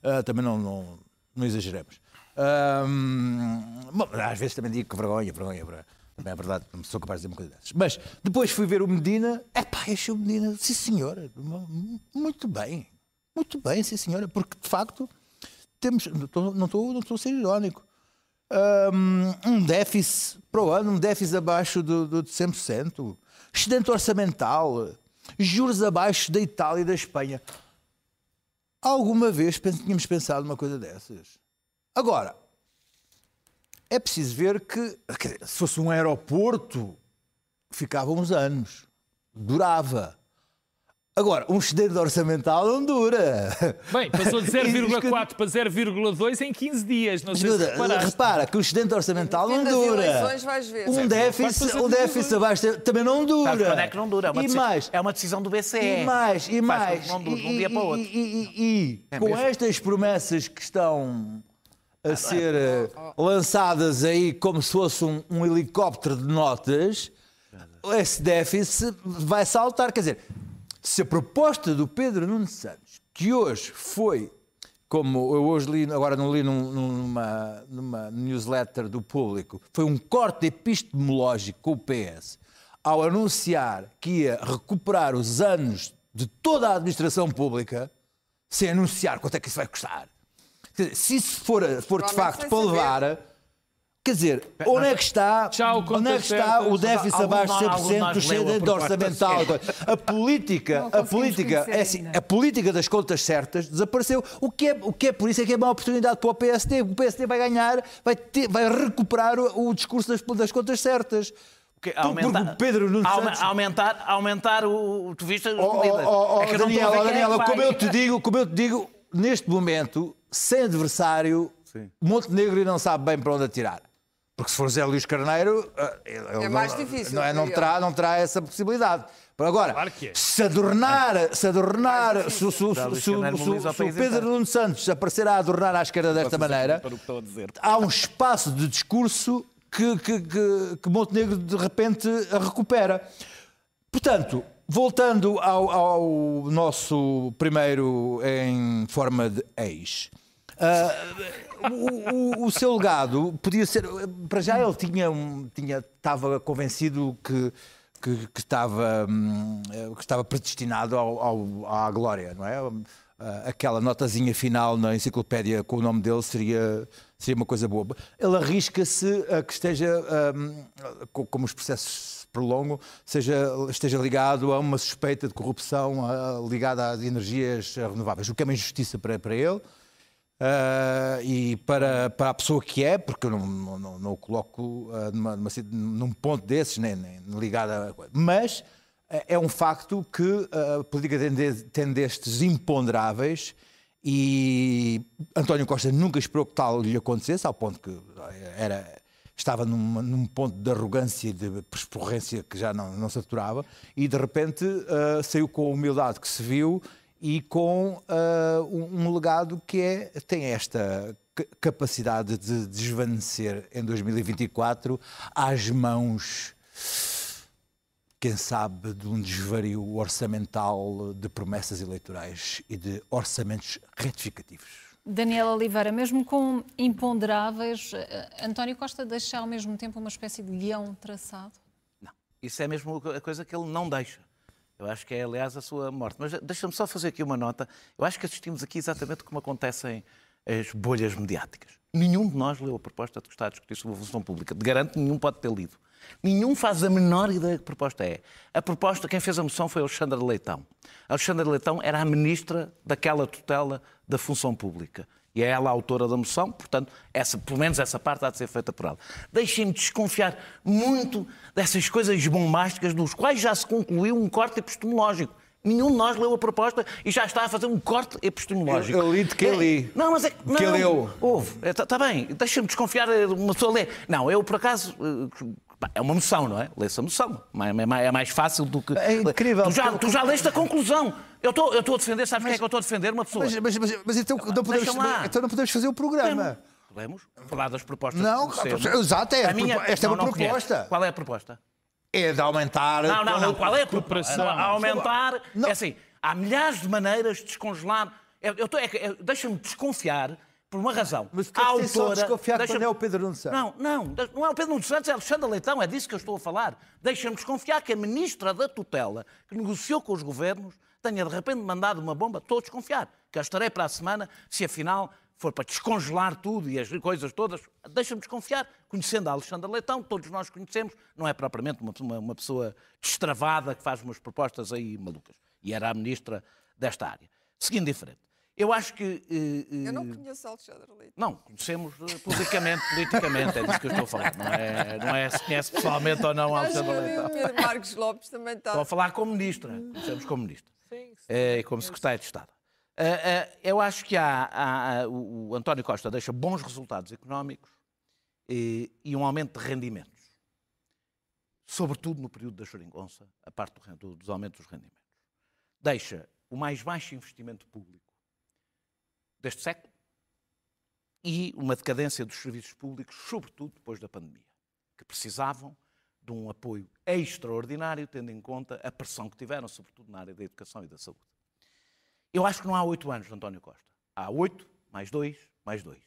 Ah, também não, não, não exageremos. Bom, às vezes também digo que vergonha, vergonha, vergonha. Também é verdade, não sou capaz de dizer uma coisa dessas. Mas depois fui ver o Medina, epá, achei o Medina, sim senhora, muito bem, muito bem, sim senhora, porque de facto temos, não estou, não não a ser irónico, Hum, um déficit para o ano, um déficit abaixo do, do de 100%, excedente orçamental, juros abaixo da Itália e da Espanha. Alguma vez tínhamos pensado numa coisa dessas? Agora, é preciso ver que, dizer, se fosse um aeroporto, ficava uns anos, durava. Agora, um excedente orçamental não dura. Bem, passou de E- 0,4 para 0,2 em 15 dias. Não sei se Escuta, reparaste. repara que o excedente orçamental não dura. eleições vais ver. Um déficit, um déficit abaixo também não dura. sabe quando é que não dura? É uma e decisão- mais, é uma decisão do BCE. e mais, e mais. não dure de um dia para o outro. e- e- e- e É com mesmo. estas promessas que estão a ser eh, lançadas aí como se fosse um, um helicóptero de notas, esse déficit vai saltar. Quer dizer, se a proposta do Pedro Nuno Santos, que hoje foi, como eu hoje li, agora não li num- numa, numa newsletter do público, foi um corte epistemológico com o PS, ao anunciar que ia recuperar os anos de toda a administração pública, sem anunciar quanto é que isso vai custar. Dizer, se isso for, for de facto para saber. levar. Quer dizer, onde é que está, Tchau, onde é que está o déficit abaixo de de nós- algum de 100% nós do excedente orçamental? A política, a política, é assim, a política das contas certas desapareceu. O que é, o que é por isso é que é uma oportunidade para o PSD. O PSD vai ganhar, vai, ter- vai recuperar o, o discurso das, das contas certas. Porque o Pedro aume- Santos- aumentar, aumentar o, tu viste as Oh, oh, medidas. oh, oh, É Daniela, oh, é Daniela, como eu te digo, como eu te digo, neste momento, sem adversário, Montenegro não sabe bem para onde atirar. Porque se for Zé Luís Carneiro, eh, É mais não, difícil Não, é, não, terá, não terá essa possibilidade. Agora, Claro que é. se adornar, se adornar, se, se- se- se- se- o se o país Pedro. Nuno Santos aparecer a adornar à esquerda desta maneira, Para o que estou a dizer. há um espaço de discurso que, que, que, que Montenegro de repente recupera. Portanto, voltando ao, ao nosso primeiro em forma de ex. ah, o, o- o seu legado podia ser. Para já ele tinha, um- tinha, estava convencido que, que, que estava, hum, que estava predestinado ao, ao- à glória, não é? Ah, aquela notazinha final na enciclopédia com o nome dele seria, seria uma coisa boa. Ele arrisca-se a que esteja, co- como os processos se prolongam, seja, esteja ligado a uma suspeita de corrupção ah, ligada às energias renováveis, o que é uma injustiça para, para ele. ah, e para, para a pessoa que é, porque eu não, não, não, o coloco ah, numa, numa num ponto desses, nem, nem ligado a. Mas eh, é um facto que a política tem destes imponderáveis e António Costa nunca esperou que tal lhe acontecesse, ao ponto que era, estava num, num ponto de arrogância e de persporrência que já não, não se aturava, e de repente ah, saiu com a humildade que se viu e com ah, um, um legado que é, tem esta ca- capacidade de desvanecer em 2024 às mãos quem sabe, de um desvario orçamental de promessas eleitorais e de orçamentos retificativos. Daniela Oliveira, mesmo com imponderáveis, eh, António Costa deixa ao mesmo tempo uma espécie de guião traçado? Não. Isso é mesmo a coisa que ele não deixa. Eu acho que é, aliás, a sua morte. Mas deixa-me só fazer aqui uma nota. Eu acho que assistimos aqui exatamente como acontecem as bolhas mediáticas. Nenhum de nós leu a proposta de que está a discutir sobre a função pública. De garanto, nenhum pode ter lido. Nenhum faz a menor ideia que proposta é. A proposta, quem fez a moção foi Alexandre Leitão. Alexandre Leitão era a ministra daquela tutela da função pública. E é ela a autora da moção, portanto, essa, pelo menos essa parte há de ser feita por ela. Deixem-me desconfiar muito dessas coisas bombásticas dos quais já se concluiu um corte epistemológico. Nenhum de nós leu a proposta e já está a fazer um corte epistemológico. Eu- eu li de quem É- li. Não, mas é não, leu. Houve. Está bem, deixa-me desconfiar, eh, uma pessoa lê. Não, eu por acaso. É uma moção, não é? Lê-se a moção. É mais- é mais fácil do que. É incrível, Tu já, tu já leste a conclusão. Eu estou eu estou a defender, sabes quem é que eu estou a defender? Uma pessoa. Mas, mas- mas- mas então, não podemos, então não podemos fazer o programa. Podemos falar das propostas Não, exato, é a minha- esta é Não, uma não conheço. proposta. Qual é a proposta? É de aumentar. Não, não, não. Qual é a proposta? Aumentar. Não. É assim, há milhares de maneiras de descongelar. Eu, eu é é- Deixa-me desconfiar por uma razão. Mas a só autora. desconfiar deixa-me- quando é o Pedro Nuno Santos. Não, não. Não é o Pedro Nuno Santos, é Alexandre Leitão. É disso que eu estou a falar. Deixa-me desconfiar que a ministra da tutela, que negociou com os governos, tenha de repente mandado uma bomba. Estou a desconfiar. Que eu estarei para a semana, se afinal for para descongelar tudo e as coisas todas, deixa-me desconfiar. Conhecendo a Alexandre Leitão, todos nós conhecemos, não é propriamente uma, uma- uma pessoa destravada que faz umas propostas aí malucas. E era a ministra desta área. Seguindo em frente. Eu acho que. eh, eh, Eu não conheço Alexandre Leite. não, conhecemos eh, publicamente, politicamente, é disso que eu estou a falar. Não é, não é se conhece pessoalmente ou não Alexandre Leitão. o Pedro Marcos Lopes também está. Estou a falar como ministra, conhecemos como ministra. Eh, E como secretário de Estado. Eu acho que há, há- há- o António Costa deixa bons resultados económicos eh, e um aumento de rendimentos. Sobretudo no período da geringonça, a parte do- dos aumentos dos rendimentos. Deixa o mais baixo investimento público deste século e uma decadência dos serviços públicos, sobretudo depois da pandemia, que precisavam de um apoio extraordinário, tendo em conta a pressão que tiveram, sobretudo na área da educação e da saúde. Eu acho que não há oito anos de António Costa. Há oito, mais dois, mais dois.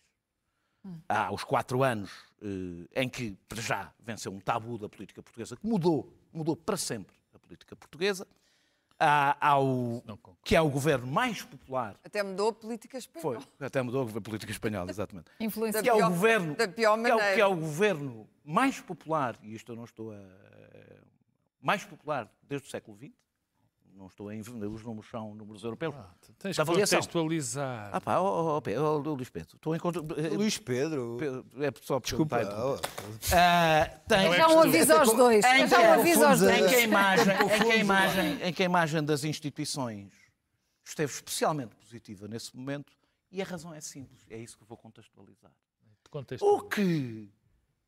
Há os quatro anos eh, em que, para já, venceu um tabu da política portuguesa, que mudou, mudou para sempre a política portuguesa. Há, há o, que é o governo mais popular Até mudou a política foi, espanhola. até mudou a política espanhola, exatamente. Influência. Que é o governo, da pior que é o- que é o governo mais popular, e isto eu não estou a. mais popular desde o século XX. Não estou a. inv- Os números são números europeus. Tens da avaliação. contextualizar. Ah pá, ó, ó, Pedro, ó, Luís Pedro, estou em conta. Luís Pedro. É só Desculpa. oh, Ah, Já um aviso aos dois. em Já um que- aviso aos em dois. que a imagem, em que a imagem, em que a imagem das instituições esteve especialmente positiva nesse momento e a razão é simples, é isso que eu vou. Contextualizar. O que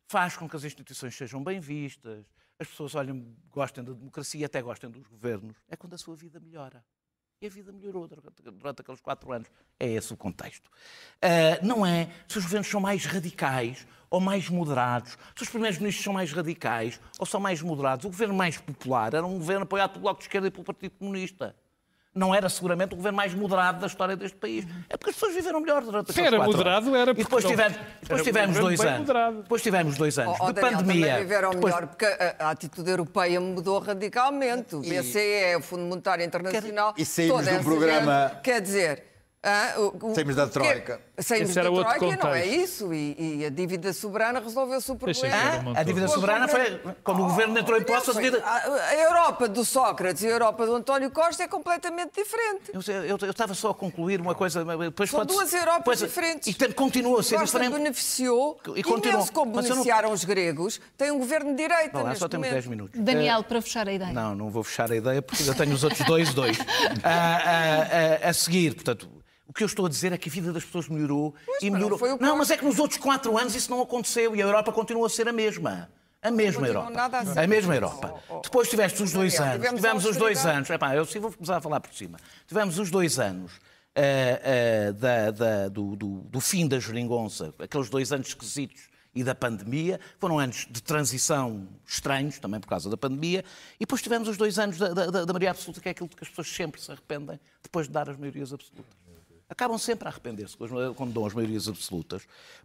faz com que as instituições sejam bem vistas, as pessoas olhem, gostem da democracia e até gostem dos governos, é quando a sua vida melhora. E a vida melhorou durante, aqueles quatro anos. É esse o contexto. Ah, não é se os governos são mais radicais ou mais moderados, se os primeiros ministros são mais radicais ou são mais moderados. O governo mais popular era um governo apoiado pelo Bloco de Esquerda e pelo Partido Comunista. Não era seguramente o governo mais moderado da história deste país. É porque as pessoas viveram melhor durante aqueles Era quatro moderado, anos. era E depois porque não- tivemos, depois era tivemos dois anos. moderado. Depois tivemos dois anos Oh, de Daniel, pandemia. viveram Depois- melhor, porque a, a atitude europeia mudou radicalmente. O BCE, o Fundo Monetário Internacional. E saímos toda do programa- gente- quer dizer, Ah, o- o- Saímos da? Troika. Saímos Esse da Troika, não é isso. E, e a dívida soberana resolveu-se o problema. Ah, a dívida soberana foi quando o governo entrou em posse. dívida- A a Europa do Sócrates e a Europa do António Costa é completamente diferente. Eu, eu- eu estava só a concluir uma coisa. Depois São pode- duas Europas pois- diferentes. E tem- continua a ser Costa diferente. beneficiou E continua. imenso como Mas eu não- beneficiaram os gregos. Tem um governo de direita lá neste só temos momento. 10 minutos. Daniel, para fechar a ideia. Não, não vou fechar a ideia porque eu tenho os outros dois, dois. Ah, ah, ah, a seguir, portanto, o que eu estou a dizer é que a vida das pessoas melhorou e mas não melhorou. não, eu- mas é que nos outros quatro anos isso não aconteceu e a Europa continua a ser a mesma. A mesma Europa. nada a. A mesma Europa. Oh, oh, Depois tiveste os dois anos. tivemos Tivemos os dois anos. Epá, eu sim vou começar a falar por cima. Tivemos os dois anos ah, ah, da- da- do, do- do fim da geringonça, aqueles dois anos esquisitos e da pandemia. Foram anos de transição estranhos, também por causa da pandemia. E depois tivemos os dois anos da, da, da maioria absoluta, que é aquilo que as pessoas sempre se arrependem depois de dar as maiorias absolutas. Acabam sempre a arrepender-se quando dão as maiorias absolutas,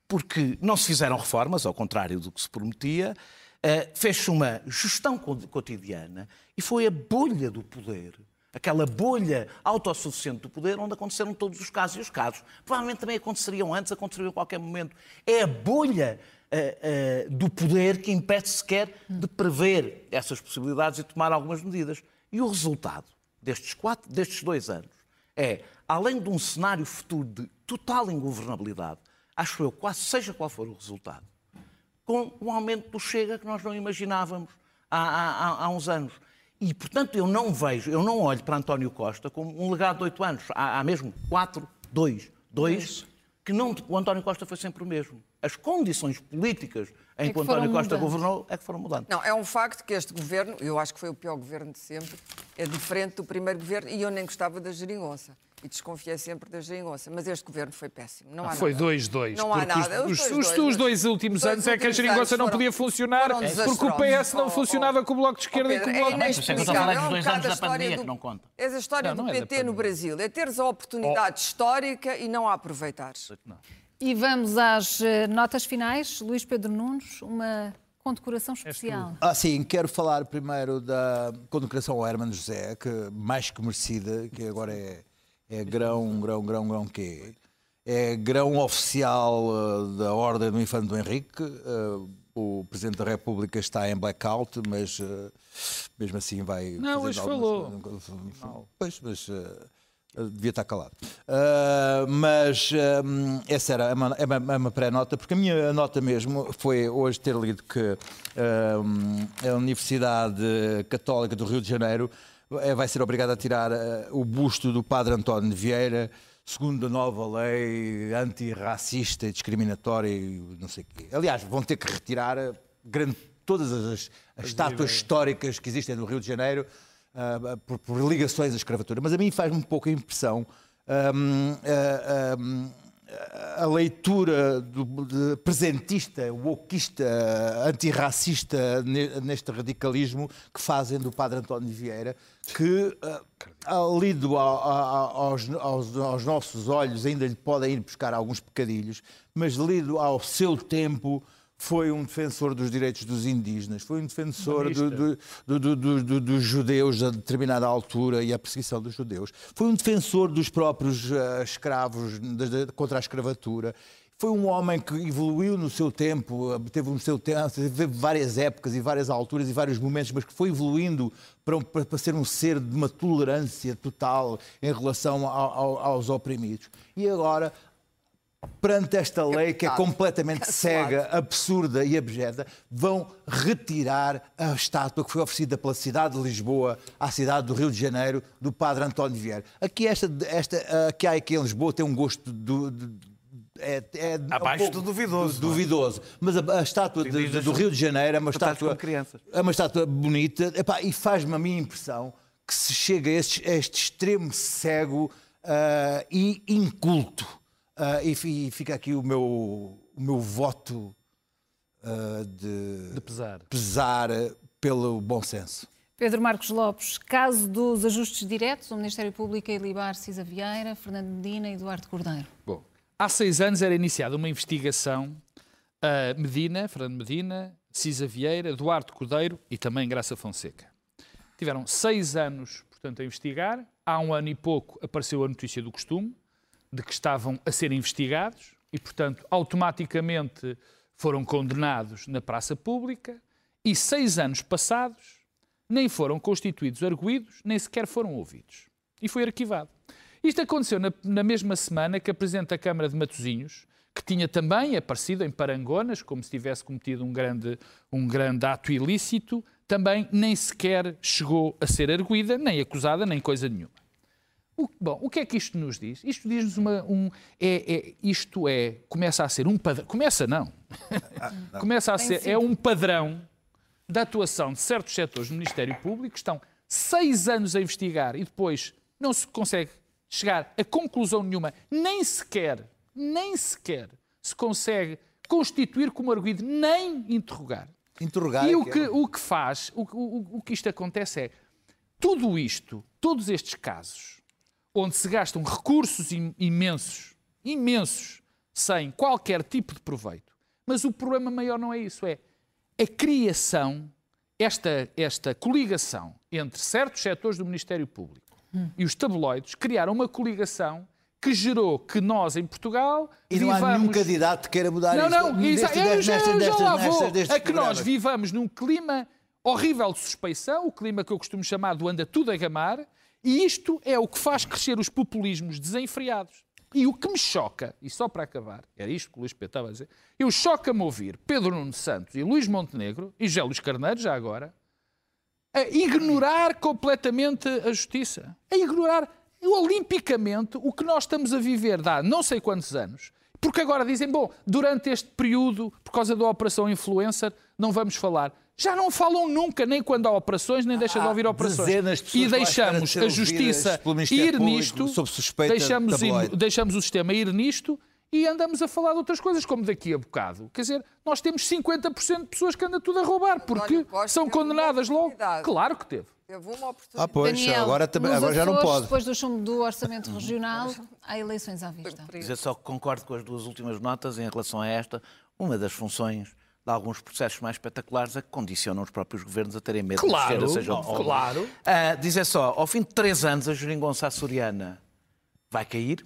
porque não se fizeram reformas, ao contrário do que se prometia, eh, fez-se uma gestão co- cotidiana e foi a bolha do poder, aquela bolha autossuficiente do poder, onde aconteceram todos os casos. E os casos provavelmente também aconteceriam antes, aconteceriam a qualquer momento. É a bolha eh, eh, do poder que impede sequer de prever essas possibilidades e tomar algumas medidas. E o resultado destes, quatro, destes dois anos é, além de um cenário futuro de total ingovernabilidade, acho eu, quase seja qual for o resultado, com um aumento do Chega que nós não imaginávamos há, há- há- uns anos. E, portanto, eu não vejo, eu não olho para António Costa como um legado de oito anos. Há, há mesmo quatro, dois, dois, que não, o António Costa foi sempre o mesmo. As condições políticas em É que, o António Costa mudando. governou é que foram mudando. Não, é um facto que este governo, eu acho que foi o pior governo de sempre, é diferente do primeiro governo e eu nem gostava da geringonça. E desconfiei sempre da geringonça. Mas este governo foi péssimo. Não há Foi nada. 2-2. Não há nada. Os, Os dois, os- dois, os dois últimos dois anos é que a geringonça anos não foram- podia funcionar foram porque o. PS não Oh, oh, funcionava com o Bloco de Esquerda Oh, e com o Pedro, Bloco. é Mas isso é É dos um dois bocado anos a da história pandemia, do... que não conta. É a história Não, não do é PT no. Brasil. É teres a oportunidade histórica e não a aproveitares. E vamos às eh, notas finais. Luís Pedro Nunes, uma condecoração especial. Ah, sim, quero falar primeiro da condecoração ao Hermano José, que mais que merecida, que agora é, é grão, grão, grão, grão quê? É grão oficial eh, da Ordem do Infante do Henrique. Eh, o Presidente da República está em blackout, mas eh, mesmo assim vai. Não, hoje algumas- Pois, mas devia estar calado. Mas ah, essa era uma, é uma, é uma pré-nota, porque a minha nota mesmo foi hoje ter lido que a Universidade Católica do Rio de Janeiro vai ser obrigada a tirar ah, o busto do Padre António Vieira. Segundo a nova lei antirracista e discriminatória, e não sei o quê. Aliás, vão ter que retirar ah, grande, todas as, as estátuas históricas que existem no Rio de Janeiro ah, por, por ligações à escravatura. Mas a mim faz-me um pouco a impressão hum, ah, hum, a leitura do, de presentista, wokista, antirracista ne- neste radicalismo que fazem do Padre António Vieira, que, lido a- a- a- aos, aos- aos nossos olhos, ainda lhe podem ir buscar alguns pecadilhos, mas lido ao seu tempo, foi um defensor dos direitos dos indígenas, foi um defensor do- do- do- do- do- do- dos judeus a determinada altura e a perseguição dos judeus. Foi um defensor dos próprios ah, escravos da- da- contra a escravatura. Foi um homem que evoluiu no seu tempo, teve, um seu tempo, teve várias épocas e várias alturas e vários momentos, mas que foi evoluindo para, um- para- ser um ser de uma tolerância total em relação ao- ao- aos oprimidos. E agora perante esta lei que é completamente Cancelado. cega, absurda e abjeta, vão retirar a estátua que foi oferecida pela cidade de Lisboa à cidade do Rio de Janeiro do Padre António Vieira. Aqui esta, esta aqui há aqui em Lisboa tem um gosto do, do- é, é um Abaixo pouco do duvidoso, é? duvidoso. Mas a, a estátua de- de- do Rio de Janeiro é uma estátua é uma estátua bonita epá, e faz-me a minha impressão que se chega a este, a este extremo cego ah, e inculto. Ah, e, e fica aqui o meu, o meu voto ah, de, De pesar. pesar pelo bom senso. Pedro Marcos Lopes, caso dos ajustes diretos, o Ministério Público a Ilibar Cisa Vieira, Fernando Medina e Eduardo Cordeiro. Bom, há seis anos era iniciada uma investigação a Medina, Fernando Medina, Cisa Vieira, Eduardo Cordeiro e também Graça Fonseca. Tiveram seis anos, portanto, a investigar. Há um ano e pouco apareceu a notícia do costume. de que estavam a ser investigados e, portanto, automaticamente foram condenados na praça pública e seis anos passados nem foram constituídos arguídos, nem sequer foram ouvidos. E foi arquivado. Isto aconteceu na, na mesma semana que a Presidente da Câmara de Matosinhos, que tinha também aparecido em Parangonas, como se tivesse cometido um grande, um grande ato ilícito, também nem sequer chegou a ser arguída, nem acusada, nem coisa nenhuma. O, bom, o que é que isto nos diz? Isto diz-nos uma. Um, é, é, isto é. Começa a ser um padrão. Começa não. começa a ser. É um padrão da atuação de certos setores do Ministério Público que estão seis anos a investigar e depois não se consegue chegar a conclusão nenhuma, nem sequer, nem sequer se consegue constituir como arguido, nem interrogar. Interrogar. E é o que é- o que faz, o, o, o que isto acontece é, tudo isto, todos estes casos, onde se gastam recursos im- imensos, imensos, sem qualquer tipo de proveito, mas o problema maior não é isso, é a criação, esta, esta coligação entre certos setores do Ministério Público e os tabloides criaram uma coligação que gerou que nós, em Portugal, E não há nenhum vivamos- candidato que queira mudar não, isso. não, Neste- exa- eu já, eu já lá vou. destes A que nós vivamos num clima horrível de suspeição, o clima que eu costumo chamar do anda tudo a gamar, e isto é o que faz crescer os populismos desenfreados. E o que me choca, e só para acabar, era isto que o Luís Pedro estava a dizer, eu choca-me ouvir Pedro Nuno Santos e Luís Montenegro, e José Luís Carneiro já agora, a ignorar completamente a justiça. A ignorar olimpicamente o que nós estamos a viver há não sei quantos anos. Porque agora dizem, bom, durante este período, por causa da Operação Influencer, não vamos falar. Já não falam nunca, nem quando há operações, nem deixa de ouvir operações. de E deixamos a justiça ir nisto, sob suspeita de deixamos, tabloide. deixamos o sistema ir nisto e andamos a falar de outras coisas, como daqui a bocado. Quer dizer, nós temos 50% de pessoas que andam tudo a roubar, porque são condenadas logo. Claro que teve. Teve uma Ah, oportunidade. pois, Daniel, agora, também, agora já não pode. Depois do chumbo do orçamento regional, há eleições à vista. Dizer só que concordo com as duas últimas notas em relação a esta. Uma das funções de alguns processos mais espetaculares é que condicionam os próprios governos a terem medo Claro, de seja claro. Ah, dizer só, ao fim de três anos, a geringonça açoriana vai cair.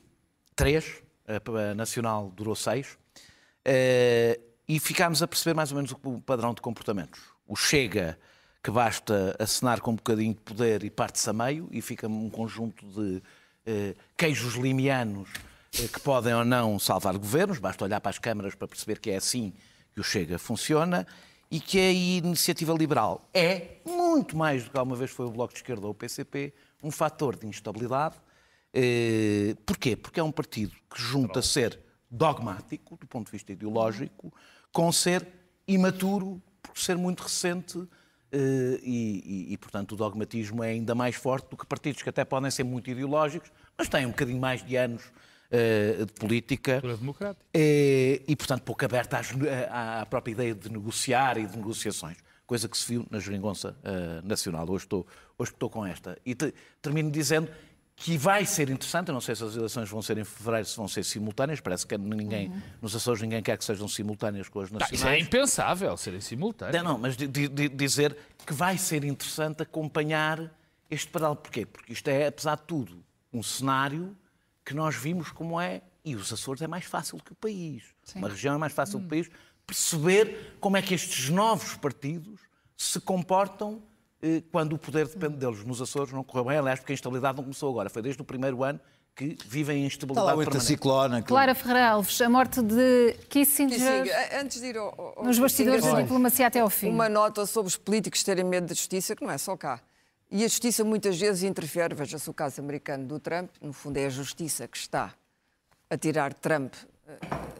Três. A, a nacional durou seis. Ah, e ficámos a perceber mais ou menos o, padrão de comportamentos. O Chega, que basta acenar com um bocadinho de poder e parte-se a meio, e fica um conjunto de eh, queijos limianos eh, que podem ou não salvar governos, basta olhar para as câmaras para perceber que é assim que o Chega funciona, e que a iniciativa liberal é, muito mais do que alguma vez foi o Bloco de Esquerda ou o PCP, um fator de instabilidade. Eh, porquê? Porque é um partido que junta ser dogmático, do ponto de vista ideológico, com ser imaturo, por ser muito recente, eh, e, e, e, portanto, o dogmatismo é ainda mais forte do que partidos que até podem ser muito ideológicos, mas têm um bocadinho mais de anos eh, de política. Eh, e, portanto, pouco aberta à, à própria ideia de negociar e de negociações. Coisa que se viu na geringonça eh, nacional. Hoje estou, hoje estou com esta. E te- termino dizendo que vai ser interessante, eu não sei se as eleições vão ser em fevereiro, se vão ser simultâneas, parece que ninguém, nos Açores ninguém quer que sejam simultâneas com as Tá, nacionais. isso é impensável serem simultâneos. Não, não, mas di- di- dizer que vai ser interessante acompanhar este paralelo. Porquê? Porque isto é, apesar de tudo, um cenário que nós vimos como é, e os Açores é mais fácil que o país. Uma região é mais fácil que o país. Perceber como é que estes novos partidos se comportam quando o poder depende deles. Nos Açores não correu bem, aliás, porque a instabilidade não começou agora. Foi desde o primeiro ano que vivem em Está lá instabilidade permanente. anticiclone. aquilo- Clara Ferreira Alves, a morte de Kissinger, Kissinger, antes de ir ao, ao- nos bastidores da diplomacia até ao fim. Uma nota sobre os políticos terem medo da justiça, que não é só cá. E a justiça muitas vezes interfere, veja-se o caso americano do Trump, no fundo é a justiça que está a tirar Trump, eh,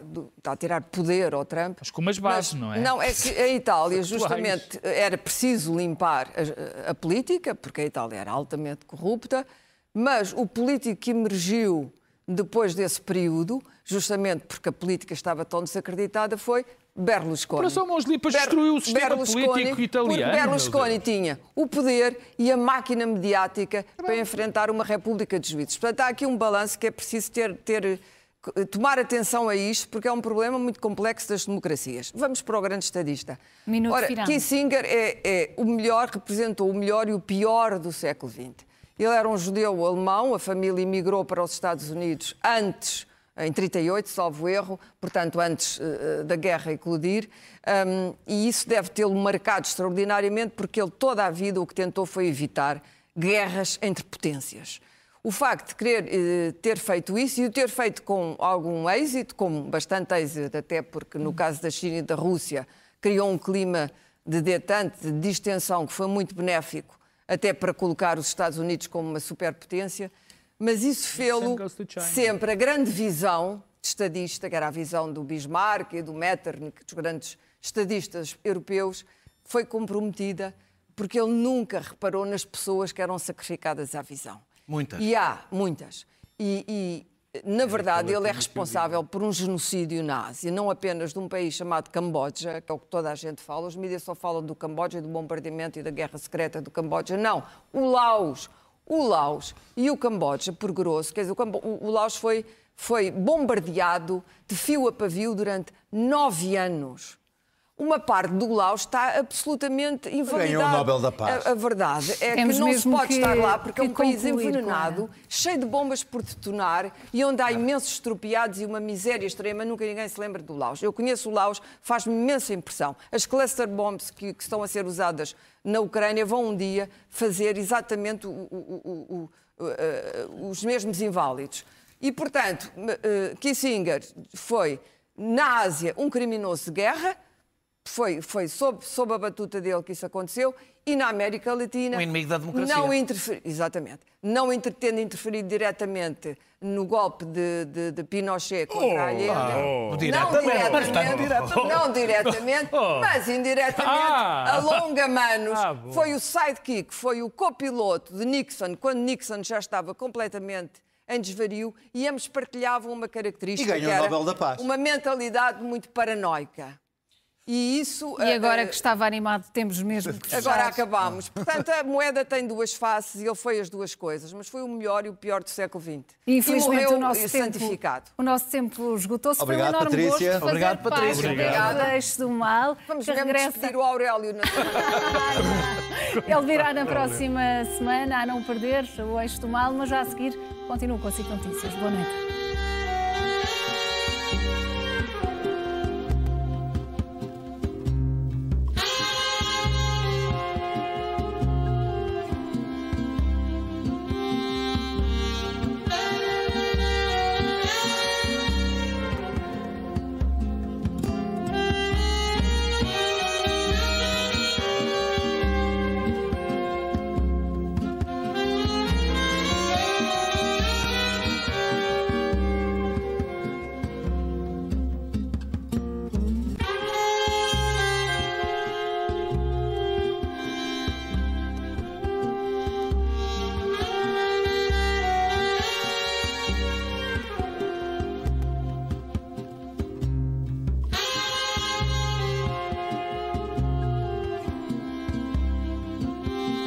do- está a tirar poder ao Trump. Mas com umas bases, não é? Não, é que a Itália justamente era preciso limpar a, a política, porque a Itália era altamente corrupta, mas o político que emergiu depois desse período, justamente porque a política estava tão desacreditada, foi Berlusconi. Operação Mãos Limpas Ber- destruiu o sistema político italiano, Berlusconi tinha o poder e a máquina mediática para enfrentar uma república de juízes. Portanto, há aqui um balanço que é preciso ter, ter- tomar atenção a isto, porque é um problema muito complexo das democracias. Vamos para o grande estadista. Minuto Ora, final. Kissinger é, é o melhor, representou o melhor e o pior do século XX. Ele era um judeu alemão, a família emigrou para os Estados Unidos antes, em 38, salvo erro, portanto, antes uh, da guerra eclodir. Um, e isso deve tê-lo marcado extraordinariamente, porque ele toda a vida o que tentou foi evitar guerras entre potências. O facto de querer eh, ter feito isso e o ter feito com algum êxito, com bastante êxito, até porque no caso da China e da Rússia criou um clima de detente, de distensão, que foi muito benéfico, até para colocar os Estados Unidos como uma superpotência, mas isso fê-lo sempre. A grande visão de estadista, que era a visão do Bismarck e do Metternich, dos grandes estadistas europeus, foi comprometida porque ele nunca reparou nas pessoas que eram sacrificadas à visão. Muitas. E há muitas. E, e na verdade, ele é responsável por um genocídio na Ásia, não apenas de um país chamado Camboja, que é o que toda a gente fala. Os mídias só falam do Camboja, do bombardeamento e da guerra secreta do Camboja. Não. O Laos. O Laos e o Camboja, por grosso, quer dizer, o, o Laos foi, foi bombardeado de fio a pavio durante nove anos uma parte do Laos está absolutamente invalidada. Ganhou o Nobel da Paz. A, a verdade é Temos que não se pode que, estar lá porque é um país envenenado, cheio de bombas por detonar e onde há imensos estropiados e uma miséria extrema. Nunca ninguém se lembra do Laos. Eu conheço o Laos, faz-me imensa impressão. As cluster bombs que, que, estão a ser usadas na Ucrânia vão um dia fazer exatamente o, o, o, os mesmos inválidos. E, portanto, uh, Kissinger foi, na Ásia, um criminoso de guerra foi, foi sob, sob a batuta dele que isso aconteceu e na América Latina. Um inimigo da democracia. Não interfer, exatamente. Não inter, tendo interferido diretamente no golpe de, de, de Pinochet contra oh, Allende. Oh, não diretamente, não diretamente, oh. mas indiretamente, ah, a longa manos. Ah, foi o sidekick, foi o copiloto de Nixon, quando Nixon já estava completamente em desvario e ambos partilhavam uma característica. E ganhou o Nobel da Paz. Uma mentalidade muito paranoica. E isso. E agora uh, que estava animado, temos mesmo que fechar. Agora acabamos. Portanto, a moeda tem duas faces e ele foi as duas coisas, mas foi o melhor e o pior do século XX. E infelizmente e o nosso santificado. Tempo, o nosso tempo esgotou-se. Foi um enorme Patrícia. gosto Obrigado, Patrícia. Obrigado. Deixe do mal. Vamos mesmo regressa... despedir o Aurélio. Na... ele virá na próxima semana, a não perder o eixo do mal, mas já a seguir continuo com a Cic Notícias. Boa noite.